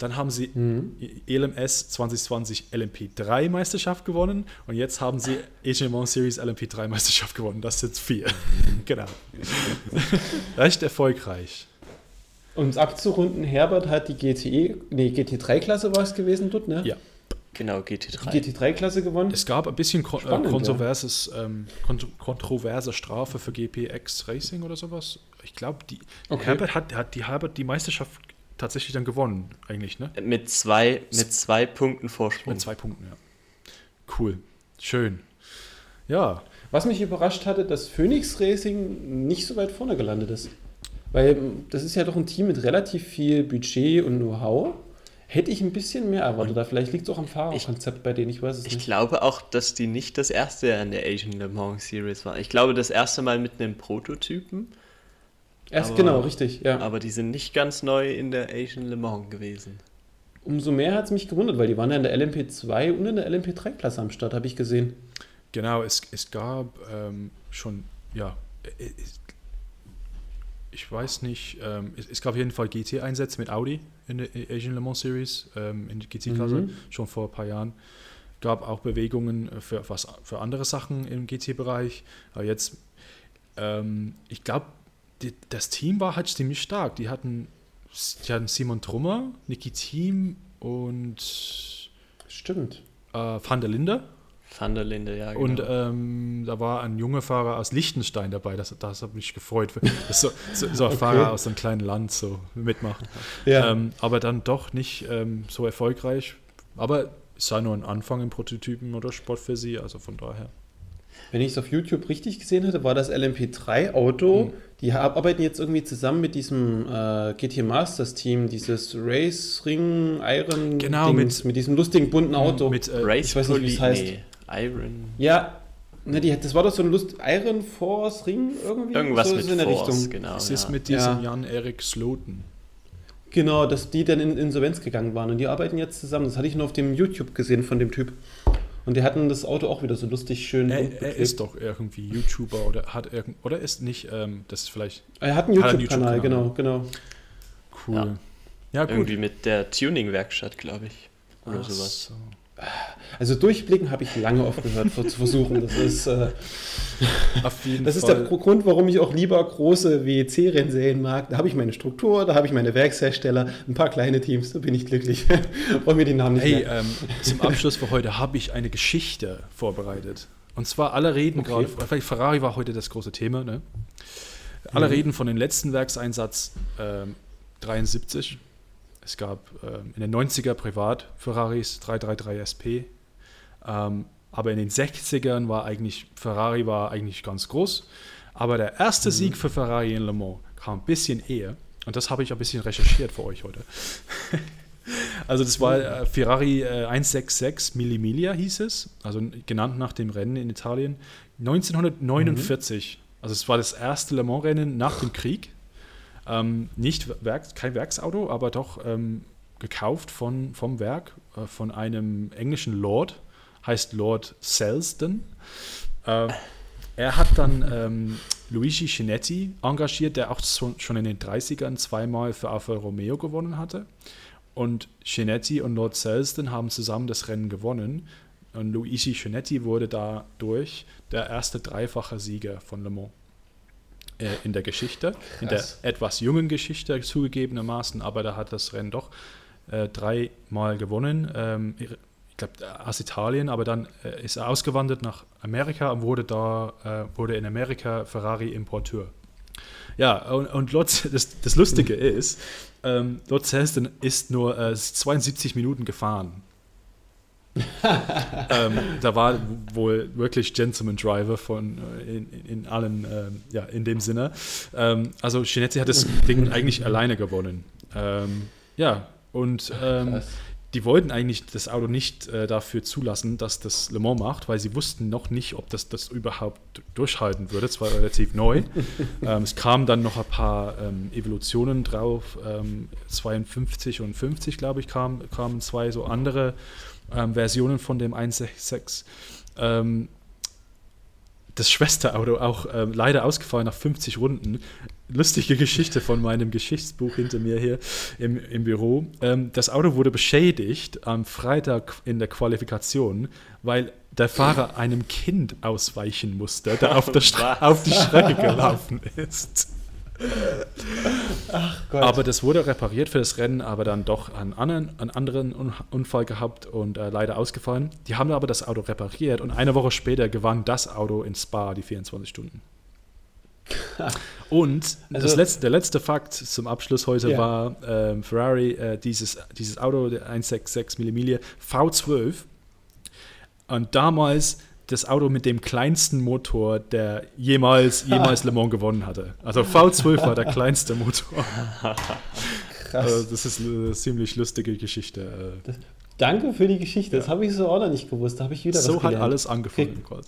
Dann haben sie mhm. ELMS 2020 LMP3 Meisterschaft gewonnen und jetzt haben sie Mount Series LMP3 Meisterschaft gewonnen. Das sind vier. (laughs) genau. (laughs) Recht erfolgreich. Um es abzurunden, Herbert hat die GTE, nee, GT3-Klasse war es gewesen dort, ne? Ja. Genau, GT3. Die GT3-Klasse gewonnen. Es gab ein bisschen kon Spannend, äh, kontroverses, ja. ähm, kont kontroverse Strafe für GPX Racing oder sowas. Ich glaube, die okay. Herbert hat, hat die Herbert die Meisterschaft tatsächlich dann gewonnen, eigentlich, ne? Mit zwei, mit zwei Punkten Vorsprung. Mit zwei Punkten, ja. Cool. Schön. Ja. Was mich überrascht hatte, dass Phoenix Racing nicht so weit vorne gelandet ist. Weil das ist ja doch ein Team mit relativ viel Budget und Know-how. Hätte ich ein bisschen mehr erwartet. Da vielleicht liegt es auch am Fahrerkonzept bei denen, ich weiß es ich nicht. Ich glaube auch, dass die nicht das erste Jahr in der Asian Le Mans Series waren. Ich glaube, das erste Mal mit einem Prototypen. Erst aber, genau, richtig, ja. Aber die sind nicht ganz neu in der Asian Le Mans gewesen. Umso mehr hat es mich gewundert, weil die waren ja in der LMP2 und in der LMP3-Klasse am Start, habe ich gesehen. Genau, es, es gab ähm, schon, ja, ich weiß nicht, ähm, es, es, gab auf jeden Fall GT-Einsätze mit Audi in der Asian Le Mans Series, ähm, in der GT-Klasse, mhm. schon vor ein paar Jahren. Gab auch Bewegungen für, was, für andere Sachen im GT-Bereich. Aber jetzt, ähm, ich glaube, die, das Team war halt ziemlich stark. Die hatten, die hatten Simon Trummer, Niki Thiem und Stimmt. Äh, Van der Linde. Van der Linde, ja. Genau. Und ähm, da war ein junger Fahrer aus Liechtenstein dabei, das, das hat mich gefreut. (laughs) So, so, so ein okay. Fahrer aus einem kleinen Land so mitmachen. Ja. Ähm, aber dann doch nicht ähm, so erfolgreich. Aber es sei nur ein Anfang im Prototypen oder Sport für sie, also von daher. Wenn ich es auf YouTube richtig gesehen hatte, war das LMP3-Auto. Mhm. Die arbeiten jetzt irgendwie zusammen mit diesem äh, GT Masters Team, dieses Race Ring Iron genau, mit, mit diesem lustigen bunten Auto. Mit äh, Race ich weiß nicht, wie es heißt. Nee, Iron. Ja, ne, die, das war doch so ein Lust Iron Force Ring irgendwie. Irgendwas so mit in der Force, Richtung. genau. Es ja. ist mit diesem ja. Jan-Erik Sloten. Genau, dass die dann in Insolvenz gegangen waren und die arbeiten jetzt zusammen. Das hatte ich nur auf dem YouTube gesehen von dem Typ. Und die hatten das Auto auch wieder so lustig schön. Er, er ist doch irgendwie YouTuber oder hat irgend oder ist nicht, ähm, das ist vielleicht. Er hat einen YouTube-Kanal, YouTube genau, genau. Cool. Ja, ja gut. Irgendwie mit der Tuning-Werkstatt, glaube ich. Oder Ach sowas. So. Also durchblicken habe ich lange aufgehört zu versuchen. Das ist, äh, das ist der Grund, warum ich auch lieber große WEC-Rennserien mag. Da habe ich meine Struktur, da habe ich meine Werkshersteller, ein paar kleine Teams, da bin ich glücklich. (laughs) Brauche mir die Namen nicht hey, ähm, zum Abschluss für heute habe ich eine Geschichte vorbereitet. Und zwar alle reden okay. gerade, Ferrari war heute das große Thema, ne? Alle mhm. reden von dem letzten Werkseinsatz ähm, 73 es gab ähm, in den 90er privat Ferraris 333 SP. Ähm, aber in den 60ern war eigentlich, Ferrari war eigentlich ganz groß. Aber der erste mhm. Sieg für Ferrari in Le Mans kam ein bisschen eher. Und das habe ich ein bisschen recherchiert für euch heute. (laughs) also das war äh, Ferrari äh, 166 Millimilia hieß es, also genannt nach dem Rennen in Italien. 1949, mhm. also es war das erste Le Mans-Rennen nach dem Krieg. Ähm, nicht Werk, kein Werksauto, aber doch ähm, gekauft von, vom Werk, äh, von einem englischen Lord, heißt Lord Selsden. Äh, er hat dann ähm, Luigi Cinetti engagiert, der auch schon in den 30ern zweimal für Alfa Romeo gewonnen hatte. Und Cinetti und Lord Selsden haben zusammen das Rennen gewonnen. Und Luigi Cinetti wurde dadurch der erste dreifache Sieger von Le Mans äh, in der Geschichte, Krass. in der etwas jungen Geschichte zugegebenermaßen, aber da hat das Rennen doch äh, dreimal gewonnen. Ähm, ich glaube aus Italien, aber dann äh, ist er ausgewandert nach Amerika und wurde da äh, wurde in Amerika Ferrari Importeur. Ja, und, und Lotz, (laughs) das, das Lustige ist, ähm, Lotz Heston ist nur 72 äh, Minuten gefahren ähm, da war wohl wirklich Gentleman Driver von äh, in, in allen, äh, ja, in dem Sinne. Ähm, also Chinetti hat das Ding eigentlich alleine gewonnen. Ähm, ja, und ähm, die wollten eigentlich das Auto nicht äh, dafür zulassen, dass das Le Mans macht, weil sie wussten noch nicht, ob das das überhaupt durchhalten würde. Es war relativ neu. (laughs) ähm, es kamen dann noch ein paar ähm, Evolutionen drauf. Ähm, 52 und 50, glaube ich, kam, kamen zwei so andere ähm, Versionen von dem 166. Ähm, das Schwesterauto auch ähm, leider ausgefallen nach 50 Runden. Lustige Geschichte von meinem Geschichtsbuch hinter mir hier im, im Büro. Ähm, das Auto wurde beschädigt am Freitag in der Qualifikation, weil der Fahrer einem Kind ausweichen musste, der auf, der (laughs) auf die Strecke gelaufen ist. Ach Gott. Aber das wurde repariert für das Rennen, aber dann doch einen anderen, einen anderen Unfall gehabt und äh, leider ausgefallen. Die haben aber das Auto repariert und eine Woche später gewann das Auto in Spa die 24 Stunden. Und also, das letzte, der letzte Fakt zum Abschluss heute ja. war ähm, Ferrari, äh, dieses, dieses Auto, der 166 mm V12. Und damals das Auto mit dem kleinsten Motor, der jemals, (laughs) jemals Le Mans gewonnen hatte. Also V12 war der (laughs) kleinste Motor. Krass. Also das ist eine ziemlich lustige Geschichte. Danke für die Geschichte. Das habe ich so auch noch nicht gewusst. Da habe ich wieder so was gelernt. So hat alles angefangen. Krieg,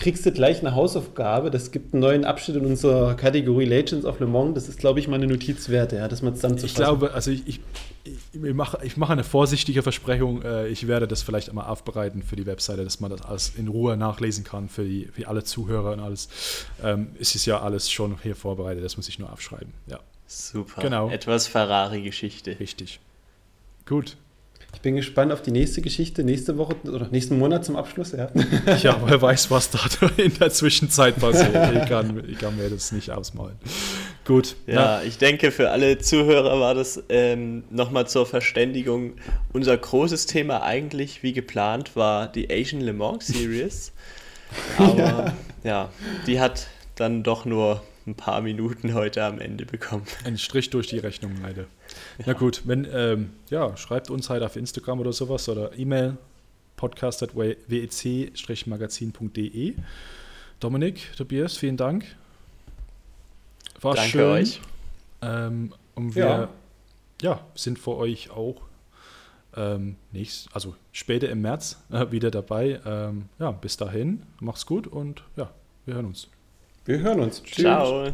kriegst du gleich eine Hausaufgabe. Das gibt einen neuen Abschnitt in unserer Kategorie Legends of Le Mans. Das ist, glaube ich, mal eine Notiz wert, ja, dass man es dann Ich glaube, also ich, ich, ich mache ich mach eine vorsichtige Versprechung. Äh, ich werde das vielleicht einmal aufbereiten für die Webseite, dass man das alles in Ruhe nachlesen kann für, die, für alle Zuhörer und alles. Ähm, es ist ja alles schon hier vorbereitet, das muss ich nur aufschreiben. Ja. Super. Genau. Etwas Ferrari-Geschichte. Richtig. Gut. Ich bin gespannt auf die nächste Geschichte, nächste Woche oder nächsten Monat zum Abschluss. Ja, (laughs) ja wer weiß, was da (laughs) in der Zwischenzeit passiert. (laughs) Ich kann, ich kann mir das nicht ausmalen. Gut. Ja, ja, ich denke, für alle Zuhörer war das ähm, nochmal zur Verständigung. Unser großes Thema eigentlich, wie geplant, war die Asian Le Mans Series. Aber ja, ja die hat dann doch nur ein paar Minuten heute am Ende bekommen. Ein Strich durch die Rechnung leider. Ja. Na gut, wenn, ähm, ja, schreibt uns halt auf Instagram oder sowas oder E-Mail podcast.wec-magazin.de. Dominik, Tobias, vielen Dank. War Danke schön. euch. Ähm, und wir ja. ja. sind für euch auch ähm, nächst, also später im März äh, wieder dabei. Ähm, ja, bis dahin, macht's gut und ja, wir hören uns. Wir hören uns. Tschüss. Ciao.